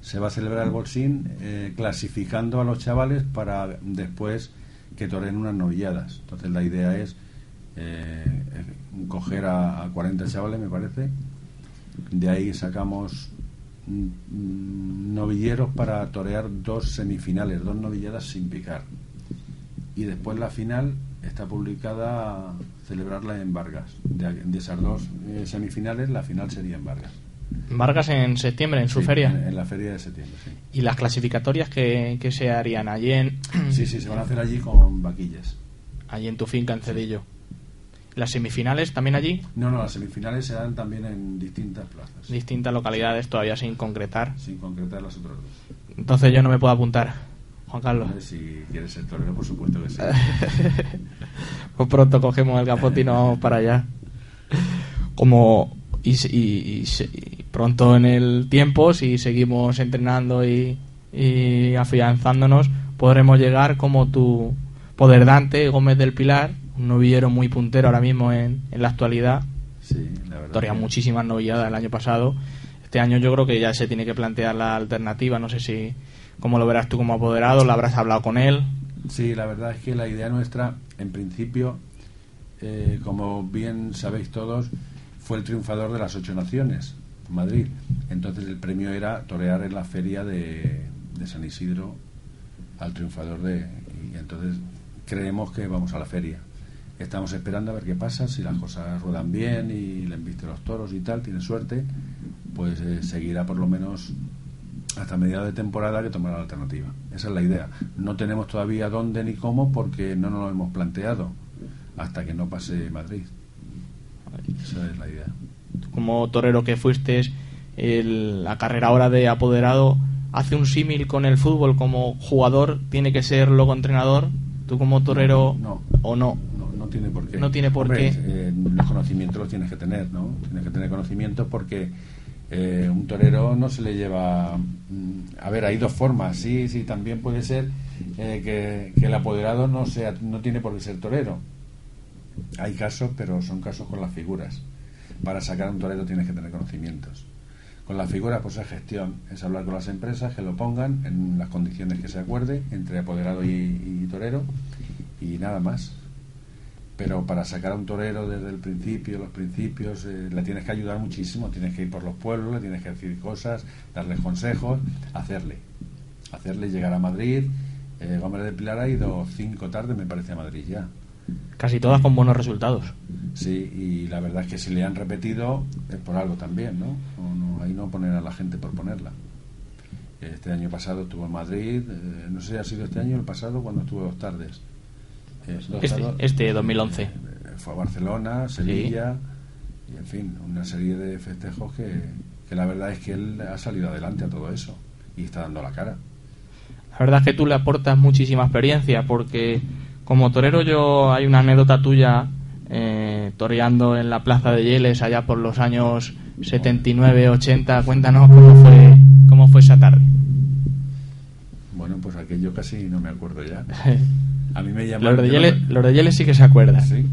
S3: se va a celebrar el bolsín eh, clasificando a los chavales para después que toren unas novilladas. Entonces la idea es eh, eh, coger a, a 40 chavales, me parece. De ahí sacamos novilleros para torear dos semifinales, dos novilladas sin picar. Y después la final está publicada celebrarla en Vargas. De, de esas dos eh, semifinales, la final sería en Vargas.
S2: Vargas en septiembre, en su
S3: Sí,
S2: feria.
S3: En, en la feria de septiembre, sí.
S2: ¿Y las clasificatorias que, que se harían allí en,
S3: Sí, sí, se van a hacer allí con vaquillas.
S2: allí en tu finca en Cedillo? ¿Las semifinales también allí?
S3: No, no, las semifinales se dan también en distintas plazas,
S2: Distintas localidades todavía sin concretar.
S3: sin concretar las otras dos.
S2: Entonces yo no me puedo apuntar, Juan Carlos.
S3: Si quieres ser torero, por supuesto que sí.
S2: Pues pronto cogemos el capote y nos vamos para allá. como y, pronto en el tiempo, si seguimos entrenando y, afianzándonos, podremos llegar como tu poder Dante Gómez del Pilar, un novillero muy puntero ahora mismo en, la actualidad.
S3: Sí,
S2: la muchísimas novilladas el año pasado. Este año yo creo que ya se tiene que plantear la alternativa. No sé si cómo lo verás tú como apoderado, ¿lo habrás hablado con él?
S3: Sí, la verdad es que la idea nuestra, en principio, eh, como bien sabéis todos, fue el triunfador de las ocho naciones, Madrid. Entonces el premio era torear en la feria de, San Isidro al triunfador de... Y entonces creemos que vamos a la feria. Estamos esperando a ver qué pasa, si las cosas ruedan bien y le enviste los toros y tal, tiene suerte, pues eh, seguirá por lo menos hasta mediados de temporada que tomará la alternativa. Esa es la idea. No tenemos todavía dónde ni cómo porque no nos lo hemos planteado hasta que no pase Madrid. Esa es la idea.
S2: Como torero que fuiste, la carrera ahora de apoderado hace un símil con el fútbol. Como jugador tiene que ser luego entrenador. Tú como torero
S3: no,
S2: o no.
S3: No, tiene por qué.
S2: No tiene por qué.
S3: Eh, los conocimientos los tienes que tener, ¿no? Tienes que tener conocimientos porque eh, un torero no se le lleva. Mm, a ver, hay dos formas. Sí, sí, también puede ser eh, que, que, el apoderado no sea, no tiene por qué ser torero hay casos, pero son casos con las figuras. Para sacar un torero tienes que tener conocimientos. Con las figuras, pues es gestión, es hablar con las empresas que lo pongan en las condiciones que se acuerde entre apoderado y, torero y nada más. Pero para sacar a un torero desde el principio, los principios, eh, le tienes que ayudar muchísimo, tienes que ir por los pueblos, le tienes que decir cosas, darle consejos, hacerle. Hacerle llegar a Madrid. Eh, Gómez de Pilar ha ido cinco tardes, me parece, a Madrid ya.
S2: Casi todas con buenos resultados.
S3: Sí, y la verdad es que si le han repetido es por algo también, ¿no? no, ahí no poner a la gente por ponerla. Este año pasado estuvo en Madrid, eh, no sé si ha sido este año o el pasado cuando estuvo dos tardes.
S2: Este, este 2011. Eh,
S3: fue a Barcelona, Sevilla, y en fin, una serie de festejos que, que la verdad es que él ha salido adelante a todo eso y está dando la cara.
S2: La verdad es que tú le aportas muchísima experiencia porque como torero yo hay una anécdota tuya eh, toreando en la plaza de Yeles allá por los años 79, 80. Cuéntanos cómo fue, cómo fue esa tarde.
S3: Bueno, pues aquello casi no me acuerdo ya. A mí me
S2: llamaron... Los de Yeles, sí que se acuerdan.
S3: Sí.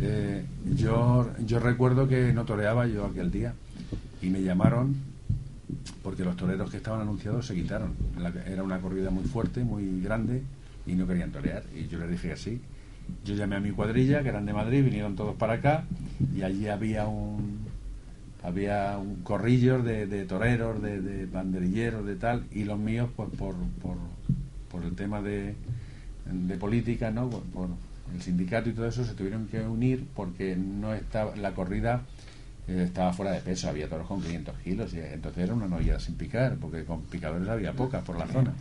S3: Eh, yo, yo recuerdo que no toreaba yo aquel día y me llamaron porque los toreros que estaban anunciados se quitaron. era una corrida muy fuerte, muy grande y no querían torear. Y yo les dije que sí. Yo llamé a mi cuadrilla, que eran de Madrid, vinieron todos para acá y allí había un había un corrillo de, de toreros, de, de, banderilleros, de tal, y los míos pues, por, por, por el tema de, de política, ¿no? Por, el sindicato y todo eso se tuvieron que unir porque no estaba la corrida eh, estaba fuera de peso, había toros con 500 kilos y entonces era una novillada sin picar, porque con picadores había pocas por la zona.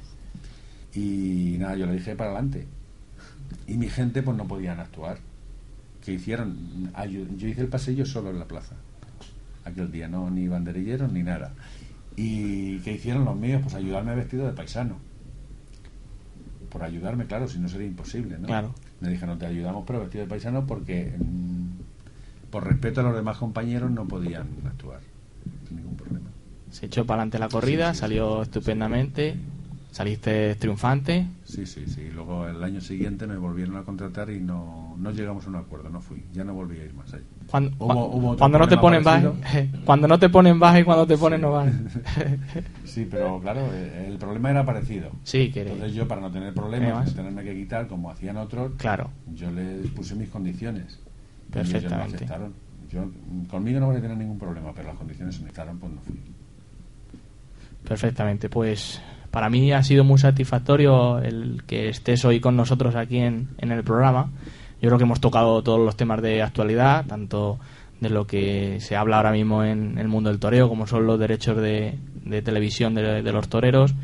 S3: Y nada, yo le dije para adelante. Y mi gente pues no podían actuar. ¿Qué hicieron? Yo hice el pasillo solo en la plaza. Aquel día, no ni banderilleros ni nada. ¿Y qué hicieron los míos? Pues ayudarme vestido de paisano. Por ayudarme, claro, si no sería imposible, ¿no?
S2: Claro.
S3: Me dijeron, te ayudamos, pero vestido de paisano porque mm, por respeto a los demás compañeros no podían actuar. Sin ningún problema.
S2: Se echó para adelante la corrida, salió estupendamente saliste triunfante.
S3: Sí, sí, sí. Luego el año siguiente me volvieron a contratar y no, no llegamos a un acuerdo, no fui. Ya no volví a ir más ahí.
S2: Cuando, cuando no te ponen baja, cuando no te ponen baja y cuando te ponen no van.
S3: sí, pero claro, eh, el problema era parecido.
S2: Sí, que
S3: Entonces yo para no tener problemas, tenerme que quitar como hacían otros,
S2: claro.
S3: yo les puse mis condiciones.
S2: Perfectamente.
S3: Yo, conmigo no voy a tener ningún problema, pero las condiciones se necesitaron, pues no fui.
S2: Perfectamente, pues para mí ha sido muy satisfactorio el que estés hoy con nosotros aquí en, el programa. Yo creo que hemos tocado todos los temas de actualidad, tanto de lo que se habla ahora mismo en el mundo del toreo, como son los derechos de, televisión de, los toreros,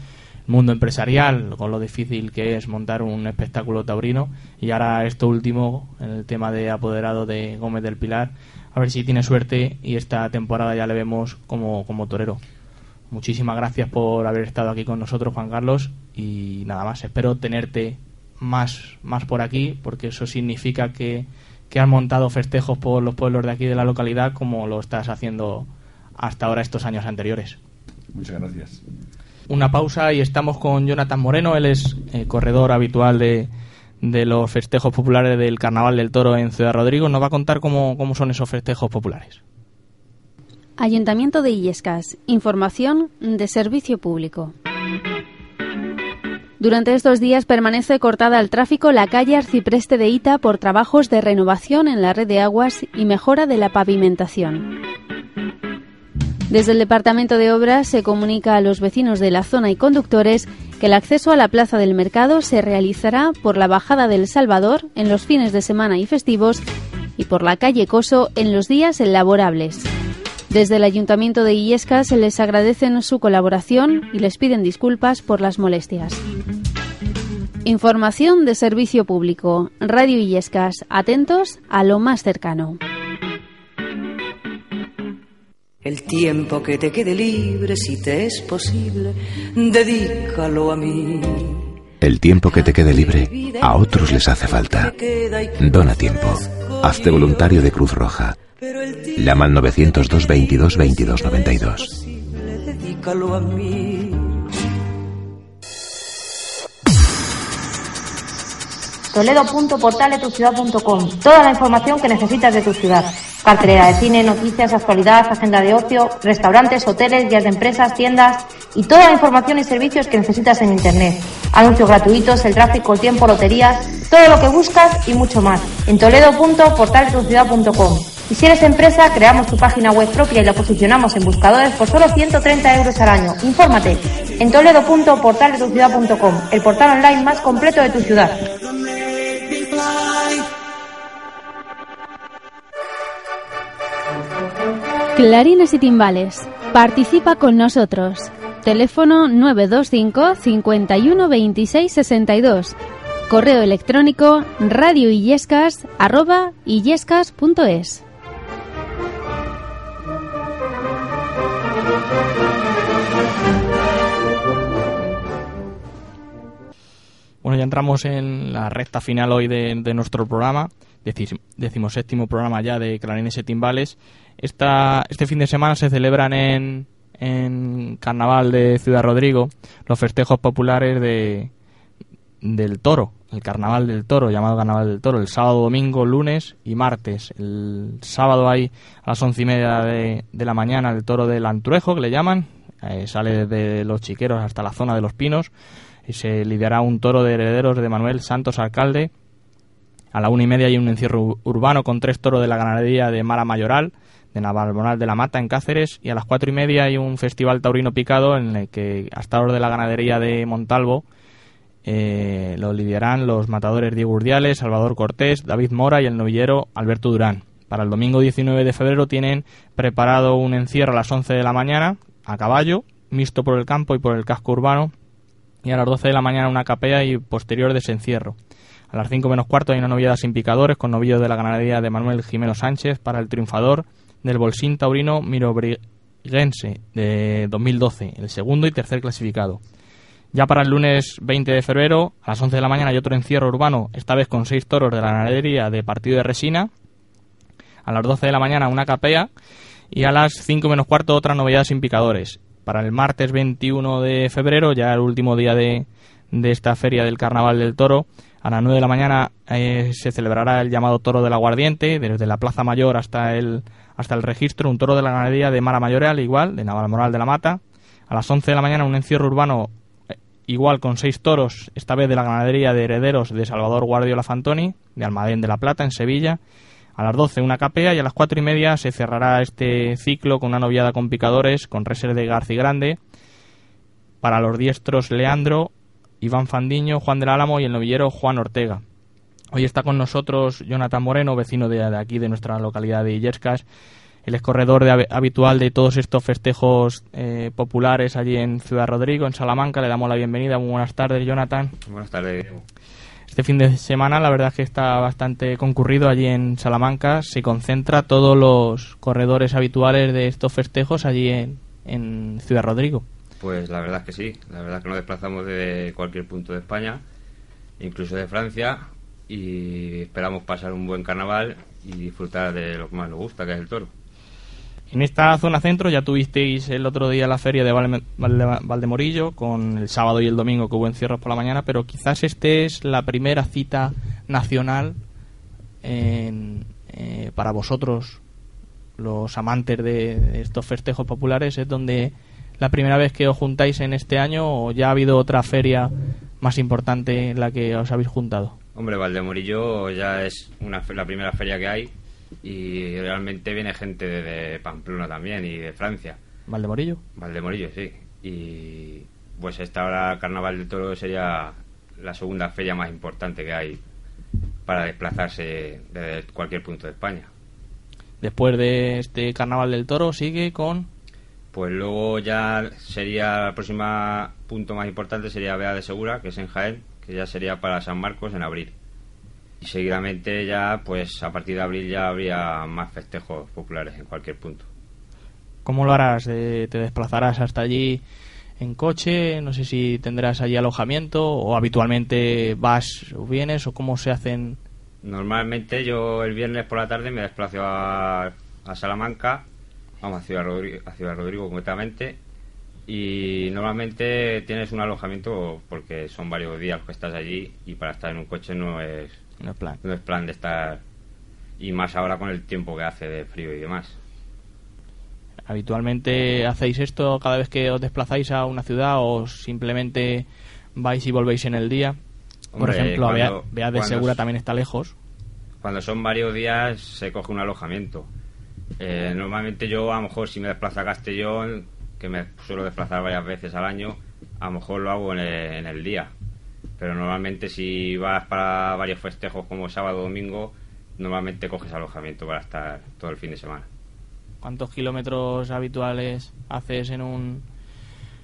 S2: el mundo empresarial, con lo difícil que es montar un espectáculo taurino, y ahora esto último, en el tema de apoderado de Gómez del Pilar, a ver si tiene suerte y esta temporada ya le vemos como, como torero. Muchísimas gracias por haber estado aquí con nosotros, Juan Carlos, y nada más. Espero tenerte más, más por aquí, porque eso significa que, que has montado festejos por los pueblos de aquí de la localidad como lo estás haciendo hasta ahora estos años anteriores.
S3: Muchas gracias.
S2: Una pausa y estamos con Jonathan Moreno, él es eh, corredor habitual de, de los festejos populares del Carnaval del Toro en Ciudad Rodrigo. Nos va a contar cómo, cómo son esos festejos populares.
S1: Ayuntamiento de Illescas. Información de servicio público. Durante estos días permanece cortada al tráfico la calle Arcipreste de Ita por trabajos de renovación en la red de aguas y mejora de la pavimentación. Desde el Departamento de Obras se comunica a los vecinos de la zona y conductores que el acceso a la Plaza del Mercado se realizará por la Bajada del Salvador en los fines de semana y festivos y por la calle Coso en los días laborables. Desde el Ayuntamiento de Illescas se les agradecen su colaboración y les piden disculpas por las molestias. Información de servicio público. Radio Illescas. Atentos a lo más cercano.
S5: El tiempo que te quede libre, si te es posible, dedícalo a mí.
S6: El tiempo que te quede libre, a otros les hace falta. Dona tiempo. Hazte voluntario de Cruz Roja. Llama al 902 22 22 92.
S5: Dedícalo a mí.
S7: Toledo.portaletuciudad.com Toda la información que necesitas de tu ciudad. Cartelera de cine, noticias, actualidad, agenda de ocio, restaurantes, hoteles, guías de empresas, tiendas y toda la información y servicios que necesitas en Internet. Anuncios gratuitos, el tráfico, el tiempo, loterías, todo lo que buscas y mucho más. En toledo.portaletuciudad.com. Y si eres empresa, creamos tu página web propia y la posicionamos en buscadores por solo 130 euros al año. Infórmate en toledo.portaletuciudad.com, el portal online más completo de tu ciudad.
S1: Clarines y timbales. Participa con nosotros. Teléfono 925 51 26 62. Correo electrónico radioillescas arroba.
S2: Ya entramos en la recta final hoy de, nuestro programa, decim- decimoséptimo programa ya de Clarines y Timbales. Esta, este fin de semana se celebran en, en Carnaval de Ciudad Rodrigo los festejos populares de, del toro, el Carnaval del Toro, llamado Carnaval del Toro, el sábado, domingo, lunes y martes. El sábado hay a las once y media de, de la mañana el toro del Antruejo, que le llaman, eh, sale desde los chiqueros hasta la zona de los pinos y se lidiará un toro de herederos de Manuel Santos Alcalde. A la una y media hay un encierro ur- urbano con tres toros de la ganadería de Mara Mayoral, de Navalmoral de la Mata en Cáceres. Y a las cuatro y media hay un festival taurino picado en el que hasta los de la ganadería de Montalvo eh, lo lidiarán los matadores Diego Urdiales, Salvador Cortés, David Mora y el novillero Alberto Durán. Para el domingo 19 de febrero tienen preparado un encierro a las 11 de la mañana a caballo, mixto por el campo y por el casco urbano, y a las 12 de la mañana una capea y posterior desencierro. A las 5 menos cuarto hay una noviada sin picadores con novillos de la ganadería de Manuel Jimeno Sánchez para el triunfador del Bolsín Taurino Mirobrigense de 2012, el segundo y tercer clasificado. Ya para el lunes 20 de febrero, a las 11 de la mañana hay otro encierro urbano, esta vez con seis toros de la ganadería de Partido de Resina. A las 12 de la mañana una capea y a las 5 menos cuarto otra novedad sin picadores. Para el martes 21 de febrero, ya el último día de, de esta feria del Carnaval del Toro, a las 9 de la mañana eh, se celebrará el llamado Toro del Aguardiente, desde la Plaza Mayor hasta el, hasta el registro, un toro de la ganadería de Mara Mayoral, igual, de Navalmoral de la Mata. A las 11 de la mañana un encierro urbano eh, igual con seis toros, esta vez de la ganadería de herederos de Salvador Guardiola Fantoni, de Almadén de la Plata, en Sevilla. A las 12 una capea y a las cuatro y media se cerrará este ciclo con una noviada con picadores, con reser de Garci Grande, para los diestros Leandro, Iván Fandiño, Juan del Álamo y el novillero Juan Ortega. Hoy está con nosotros Jonathan Moreno, vecino de, aquí, de nuestra localidad de Illescas. Él es corredor de, habitual de todos estos festejos eh, populares allí en Ciudad Rodrigo, en Salamanca. Le damos la bienvenida. Muy buenas tardes, Jonathan.
S8: Buenas tardes.
S2: Este fin de semana la verdad es que está bastante concurrido allí en Salamanca. Se concentra todos los corredores habituales de estos festejos allí en, Ciudad Rodrigo.
S8: Pues la verdad es que sí, la verdad es que nos desplazamos de cualquier punto de España, incluso de Francia, y esperamos pasar un buen carnaval y disfrutar de lo que más nos gusta, que es el toro.
S2: En esta zona centro ya tuvisteis el otro día la feria de Valde- Valde- Valdemorillo con el sábado y el domingo que hubo encierros por la mañana, pero quizás este es la primera cita nacional en- eh, para vosotros, los amantes de, estos festejos populares, es donde la primera vez que os juntáis en este año o ya ha habido otra feria más importante en la que os habéis juntado.
S8: Hombre, Valdemorillo ya es una, la primera feria que hay y realmente viene gente de, de Pamplona también y de Francia.
S2: Valdemorillo.
S8: Valdemorillo, sí. Y pues esta hora Carnaval del Toro sería la segunda feria más importante que hay para desplazarse desde cualquier punto de España.
S2: Después de este Carnaval del Toro sigue con
S8: Pues luego ya sería el próximo punto más importante sería Vea de Segura, que es en Jaén, que ya sería para San Marcos en abril. Y seguidamente ya, pues a partir de abril ya habría más festejos populares en cualquier punto.
S2: ¿Cómo lo harás? ¿Te desplazarás hasta allí en coche? No sé si tendrás allí alojamiento o habitualmente vas o vienes o cómo se hacen.
S8: Normalmente yo el viernes por la tarde me desplazo a, a Salamanca, vamos a Ciudad, Rodrigo, a Ciudad Rodrigo concretamente, y normalmente tienes un alojamiento porque son varios días que estás allí y para estar en un coche no es,
S2: No es plan.
S8: no es plan de estar, y más ahora con el tiempo que hace de frío y demás.
S2: ¿Habitualmente hacéis esto cada vez que os desplazáis a una ciudad o simplemente vais y volvéis en el día? Por ejemplo, Bea,
S8: cuando-
S2: Bea de Segura
S8: es-
S2: también está lejos.
S8: Cuando son varios días se coge un alojamiento. Eh, normalmente yo a lo mejor si me desplazo a Castellón, que me suelo desplazar varias veces al año, a lo mejor lo hago en el, en el día. Pero normalmente si vas para varios festejos como sábado o domingo, normalmente coges alojamiento para estar todo el fin de semana.
S2: ¿Cuántos kilómetros habituales haces en un,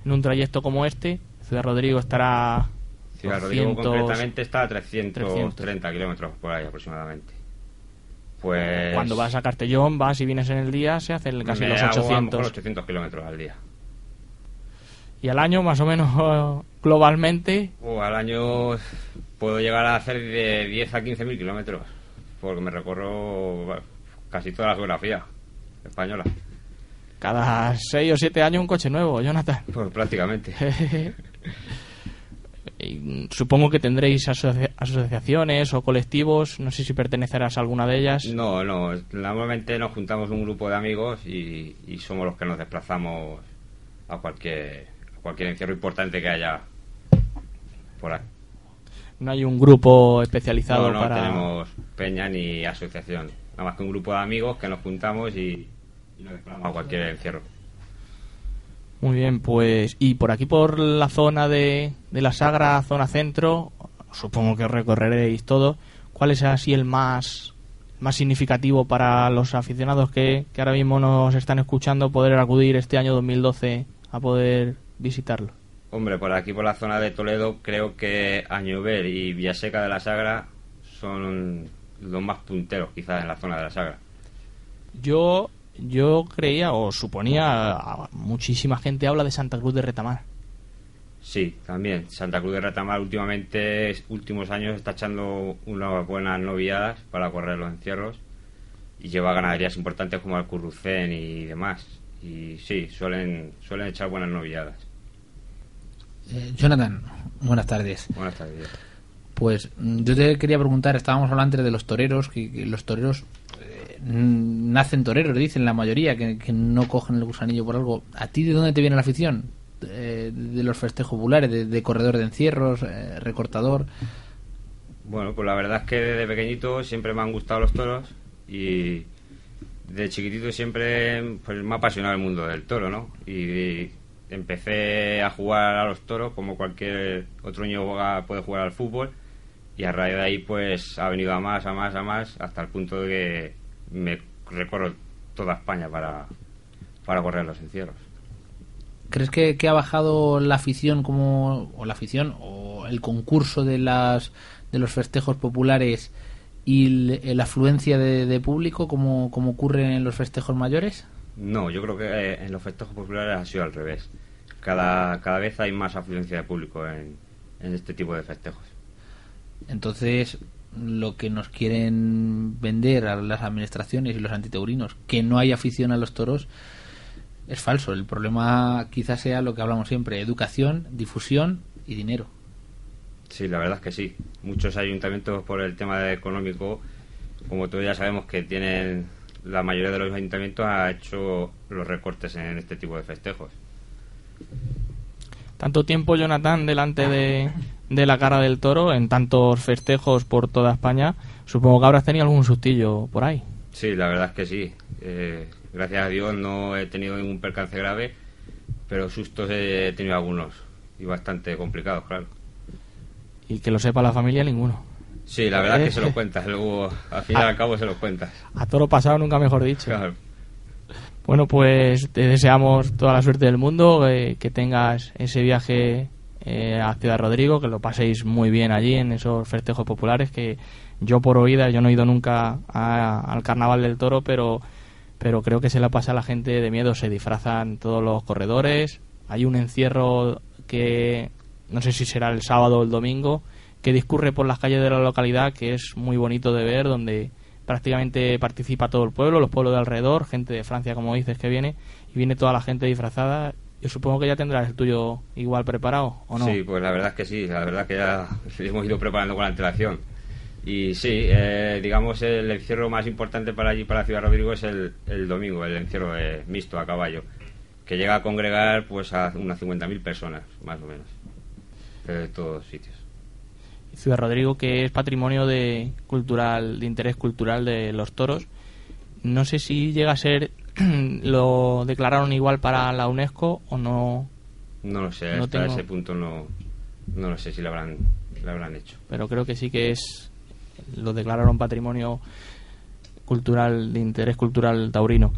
S2: en un trayecto como este? Ciudad Rodrigo estará.
S8: Ciudad Rodrigo
S2: 200,
S8: concretamente está a 330
S2: 300.
S8: kilómetros por ahí aproximadamente. Pues
S2: Cuando vas a Castellón, vas y vienes en el día, se hacen casi los
S8: hago a lo mejor
S2: 800.
S8: 800 kilómetros al día.
S2: Y al año, más o menos globalmente,
S8: O al año puedo llegar a hacer de 10 a 15 mil kilómetros, porque me recorro casi toda la geografía española,
S2: cada 6 o 7 años un coche nuevo, Jonathan.
S8: pues prácticamente.
S2: Supongo que tendréis asocia- asociaciones o colectivos, no sé si pertenecerás a alguna de ellas.
S8: No, no, normalmente nos juntamos un grupo de amigos y, y somos los que nos desplazamos a cualquier, cualquier encierro importante que haya por ahí.
S2: No hay un grupo especializado
S8: No, no
S2: para...
S8: tenemos peña ni asociación, nada más que un grupo de amigos que nos juntamos y, y nos desplazamos a cualquier encierro.
S2: Muy bien, pues y por aquí por la zona de, de la Sagra, zona centro, supongo que recorreréis todo. ¿Cuál es así el más más significativo para los aficionados que, que ahora mismo nos están escuchando poder acudir este año 2012 a poder visitarlo?
S8: Hombre, por aquí, por la zona de Toledo, creo que Añover y Villaseca de la Sagra son los más punteros, quizás, en la zona de la Sagra.
S2: Yo yo creía o suponía, muchísima gente habla de Santa Cruz de Retamar.
S8: Sí, también. Santa Cruz de Retamar últimamente, últimos años, está echando unas buenas noviadas para correr los encierros y lleva ganaderías importantes como el Currucén y demás. Y sí, suelen, suelen echar buenas noviadas.
S4: Eh, Jonathan, buenas tardes.
S8: Buenas tardes.
S4: Pues mm, yo te quería preguntar, estábamos hablando antes de los toreros, que, que los toreros eh, nacen toreros, dicen la mayoría, que, que no cogen el gusanillo por algo. ¿A ti de dónde te viene la afición? Eh, de los festejos populares, de, de corredor de encierros, eh, recortador.
S8: Bueno, pues la verdad es que desde pequeñito siempre me han gustado los toros y de chiquitito siempre pues, me ha apasionado el mundo del toro, ¿no? Y, empecé a jugar a los toros como cualquier otro niño puede jugar al fútbol y a raíz de ahí pues ha venido a más, a más, a más hasta el punto de que me recorro toda España para, para correr los encierros.
S4: ¿Crees que, ha bajado la afición como o la afición o el concurso de las de los festejos populares y la afluencia de, de público como, como ocurre en los festejos mayores?
S8: No, yo creo que eh, en los festejos populares ha sido al revés. Cada, cada vez hay más afluencia de público en, en este tipo de festejos.
S4: Entonces, lo que nos quieren vender a las administraciones y los antitaurinos, que no hay afición a los toros, es falso. El problema quizás sea lo que hablamos siempre, educación, difusión y dinero.
S8: Sí, la verdad es que sí. Muchos ayuntamientos por el tema económico, como todos ya sabemos que tienen la mayoría de los ayuntamientos ha hecho los recortes en este tipo de festejos.
S2: Tanto tiempo, Jonathan, delante de, de la cara del toro, en tantos festejos por toda España, supongo que habrás tenido algún sustillo por ahí.
S8: Sí, la verdad es que sí. Eh, gracias a Dios no he tenido ningún percance grave, pero sustos he tenido algunos y bastante complicados, claro.
S2: Y que lo sepa la familia, ninguno.
S8: Sí, la verdad es que se lo cuentas, luego al fin y al cabo se lo cuentas.
S2: A toro pasado nunca mejor dicho. Bueno, pues te deseamos toda la suerte del mundo, eh, que tengas ese viaje eh, a Ciudad Rodrigo, que lo paséis muy bien allí en esos festejos populares, que yo por oída, yo no he ido nunca al Carnaval del Toro, pero, pero creo que se la pasa a la gente de miedo, se disfrazan todos los corredores, hay un encierro que no sé si será el sábado o el domingo, que discurre por las calles de la localidad, que es muy bonito de ver, donde prácticamente participa todo el pueblo, los pueblos de alrededor, gente de Francia, como dices, que viene, y viene toda la gente disfrazada. Yo supongo que ya tendrás el tuyo igual preparado, ¿o no?
S8: Sí, pues la verdad es que sí, la verdad que ya hemos ido preparando con la antelación. Y sí, eh, digamos, el encierro más importante para allí, para Ciudad Rodrigo, es el, domingo, el encierro mixto a caballo, que llega a congregar pues a unas 50.000 personas, más o menos, de todos sitios.
S2: Ciudad Rodrigo, que es patrimonio de cultural, de interés cultural de los toros. No sé si llega a ser, lo declararon igual para la UNESCO o no.
S8: No lo sé, hasta ese punto no, no lo sé si lo habrán, lo habrán hecho.
S2: Pero creo que sí que es, lo declararon patrimonio cultural, de interés cultural taurino.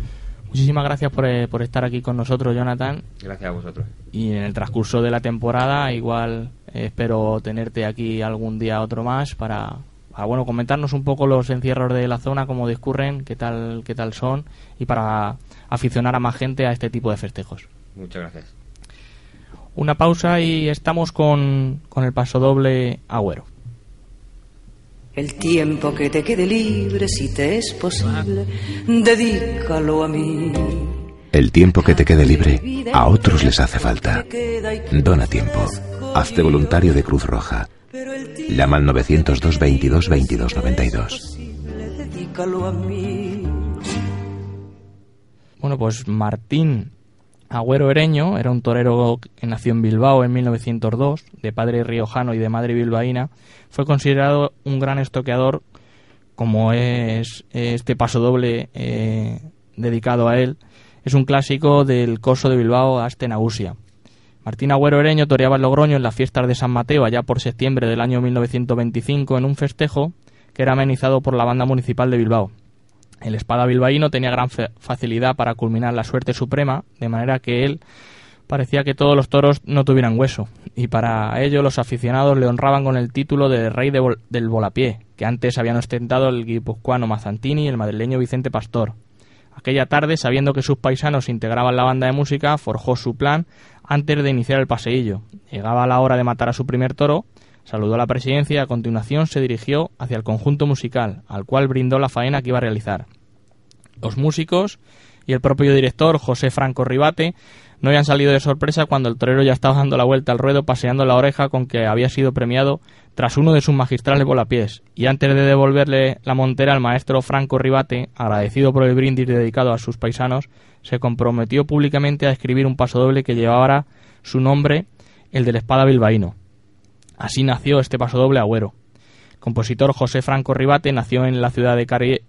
S2: Muchísimas gracias por, eh, por, estar aquí con nosotros, Jonathan.
S8: Gracias a vosotros.
S2: Y en el transcurso de la temporada, igual espero tenerte aquí algún día otro más para, bueno comentarnos un poco los encierros de la zona, cómo discurren, qué tal, qué tal son y para aficionar a más gente a este tipo de festejos.
S8: Muchas gracias.
S2: Una pausa y estamos con, con el paso doble Agüero.
S5: El tiempo que te quede libre, si te es posible, dedícalo a mí.
S6: El tiempo que te quede libre, a otros les hace falta. Dona tiempo. Hazte voluntario de Cruz Roja. Llama al 902 22 22 92.
S2: Bueno, pues Martín Agüero Ereño era un torero que nació en Bilbao en 1902, de padre riojano y de madre bilbaína. Fue considerado un gran estoqueador, como es este paso doble eh, dedicado a él. Es un clásico del coso de Bilbao Astenagusia. Martín Agüero Ereño toreaba en Logroño en las fiestas de San Mateo allá por septiembre del año 1925 en un festejo que era amenizado por la banda municipal de Bilbao. El espada bilbaíno tenía gran facilidad para culminar la suerte suprema, de manera que él parecía que todos los toros no tuvieran hueso, y para ello los aficionados le honraban con el título de rey del volapié, que antes habían ostentado el guipuzcoano Mazantini y el madrileño Vicente Pastor. Aquella tarde, sabiendo que sus paisanos integraban la banda de música, forjó su plan antes de iniciar el paseillo. Llegaba la hora de matar a su primer toro, Saludó a la presidencia y a continuación se dirigió hacia el conjunto musical, al cual brindó la faena que iba a realizar. Los músicos y el propio director, José Franco Ribate, no habían salido de sorpresa cuando el torero ya estaba dando la vuelta al ruedo paseando la oreja con que había sido premiado tras uno de sus magistrales volapiés, y antes de devolverle la montera al maestro Franco Ribate, agradecido por el brindis dedicado a sus paisanos, se comprometió públicamente a escribir un paso doble que llevara su nombre, el del espada bilbaíno. Así nació este pasodoble Agüero. compositor José Franco Ribate nació en la ciudad de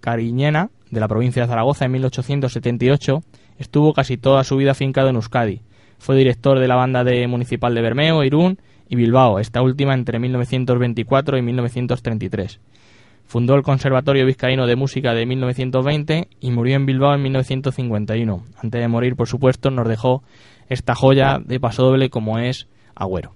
S2: Cariñena, de la provincia de Zaragoza, en 1878. Estuvo casi toda su vida fincado en Euskadi. Fue director de la banda de municipal de Bermeo, Irún y Bilbao, esta última entre 1924 y 1933. Fundó el Conservatorio Vizcaíno de Música de 1920 y murió en Bilbao en 1951. Antes de morir, por supuesto, nos dejó esta joya de pasodoble como es Agüero.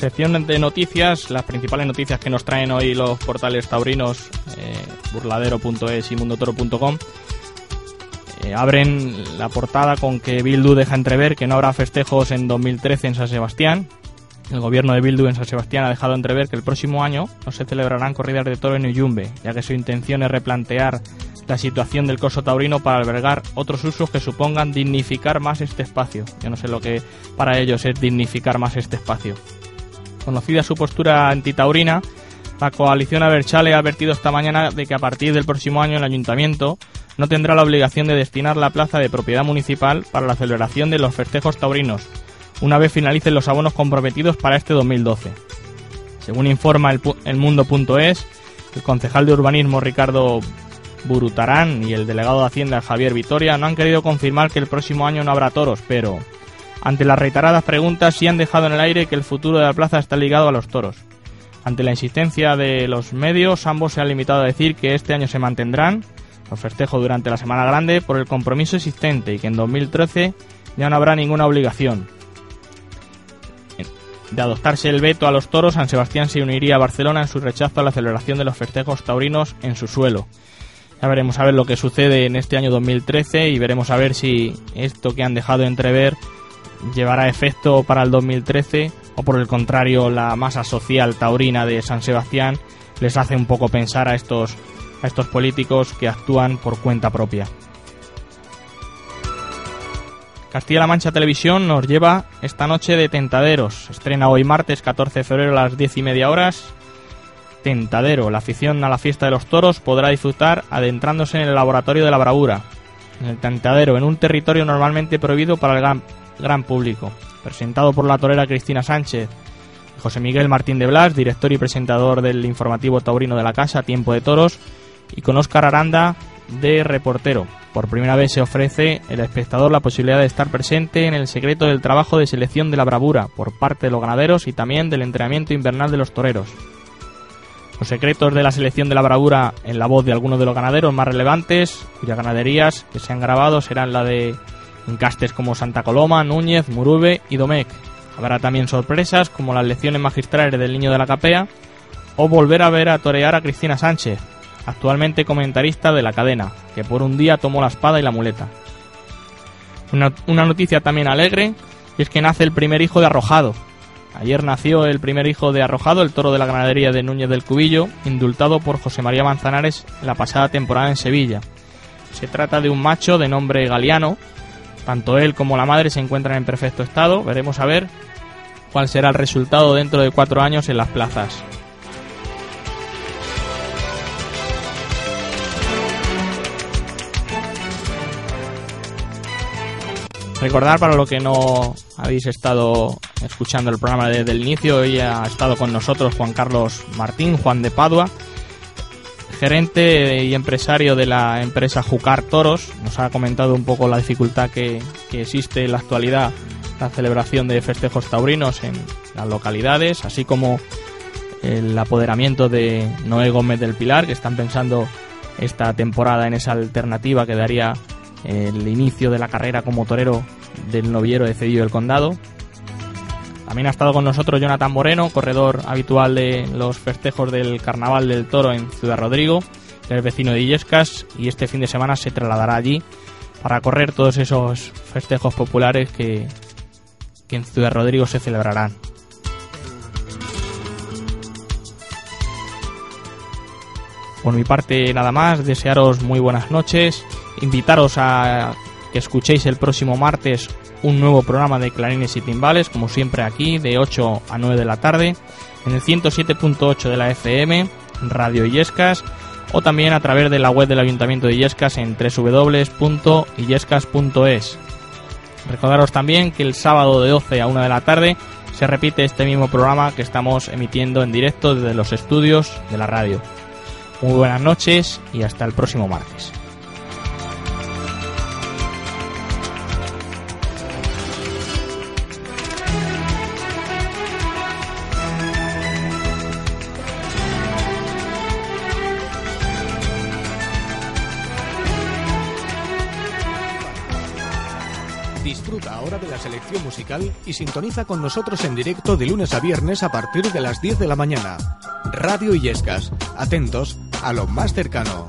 S2: Sección de noticias, las principales noticias que nos traen hoy los portales taurinos, eh, burladero.es y mundotoro.com, eh, abren la portada con que Bildu deja entrever que no habrá festejos en 2013 en San Sebastián. El gobierno de Bildu en San Sebastián ha dejado entrever que el próximo año no se celebrarán corridas de toro en Uyumbe, ya que su intención es replantear la situación del coso taurino para albergar otros usos que supongan dignificar más este espacio. Yo no sé lo que para ellos es dignificar más este espacio. Conocida su postura antitaurina, la coalición Aberchale ha advertido esta mañana de que a partir del próximo año el ayuntamiento no tendrá la obligación de destinar la plaza de propiedad municipal para la celebración de los festejos taurinos, una vez finalicen los abonos comprometidos para este 2012. Según informa el, el Mundo.es, el concejal de urbanismo Ricardo Burutarán y el delegado de Hacienda Javier Vitoria no han querido confirmar que el próximo año no habrá toros, pero ante las reiteradas preguntas sí han dejado en el aire que el futuro de la plaza está ligado a los toros. Ante la insistencia de los medios, ambos se han limitado a decir que este año se mantendrán los festejos durante la Semana Grande por el compromiso existente y que en 2013 ya no habrá ninguna obligación. De adoptarse el veto a los toros, San Sebastián se uniría a Barcelona en su rechazo a la celebración de los festejos taurinos en su suelo. Ya veremos a ver lo que sucede en este año 2013 y veremos a ver si esto que han dejado entrever llevará efecto para el 2013 o por el contrario la masa social taurina de San Sebastián les hace un poco pensar a estos, a estos políticos que actúan por cuenta propia. Castilla-La Mancha Televisión nos lleva esta noche de Tentaderos. Estrena hoy martes 14 de febrero a las 10 y media horas. Tentadero, la afición a la fiesta de los toros podrá disfrutar adentrándose en el laboratorio de la bravura. En el Tentadero, en un territorio normalmente prohibido para el gran, público. Presentado por la torera Cristina Sánchez José Miguel Martín de Blas, director y presentador del informativo taurino de la casa Tiempo de Toros, y con Óscar Aranda de reportero. Por primera vez se ofrece al espectador la posibilidad de estar presente en el secreto del trabajo de selección de la bravura por parte de los ganaderos y también del entrenamiento invernal de los toreros. Los secretos de la selección de la bravura en la voz de algunos de los ganaderos más relevantes, cuyas ganaderías que se han grabado serán la de encastes como Santa Coloma, Núñez, Murube y Domecq. Habrá también sorpresas como las lecciones magistrales del Niño de la Capea o volver a ver a torear a Cristina Sánchez, actualmente comentarista de la cadena, que por un día tomó la espada y la muleta. Una, una, noticia también alegre es que nace el primer hijo de Arrojado. Ayer nació el primer hijo de Arrojado, el toro de la ganadería de Núñez del Cubillo, indultado por José María Manzanares la pasada temporada en Sevilla. Se trata de un macho de nombre Galiano. Tanto él como la madre se encuentran en perfecto estado. Veremos a ver cuál será el resultado dentro de cuatro años en las plazas. Recordar para lo que no habéis estado escuchando el programa desde el inicio, hoy ha estado con nosotros Juan Carlos Martín, Juan de Padua, gerente y empresario de la empresa Jucar Toros. Nos ha comentado un poco la dificultad que, que existe en la actualidad la celebración de festejos taurinos en las localidades, así como el apoderamiento de Noé Gómez del Pilar, que están pensando esta temporada en esa alternativa que daría el inicio de la carrera como torero del novillero de Cedillo del Condado. También ha estado con nosotros Jonathan Moreno, corredor habitual de los festejos del Carnaval del Toro en Ciudad Rodrigo, que es vecino de Illescas, y este fin de semana se trasladará allí para correr todos esos festejos populares que, que en Ciudad Rodrigo se celebrarán. Por mi parte nada más, desearos muy buenas noches. Invitaros a que escuchéis el próximo martes un nuevo programa de clarines y timbales, como siempre aquí, de 8 a 9 de la tarde, en el 107.8 de la FM, Radio Illescas, o también a través de la web del Ayuntamiento de Illescas en www.illescas.es. Recordaros también que el sábado de 12 a 1 de la tarde se repite este mismo programa que estamos emitiendo en directo desde los estudios de la radio. Muy buenas noches y hasta el próximo martes.
S9: Y sintoniza con nosotros en directo de lunes a viernes a partir de las 10 de la mañana. Radio Illescas, atentos a lo más cercano.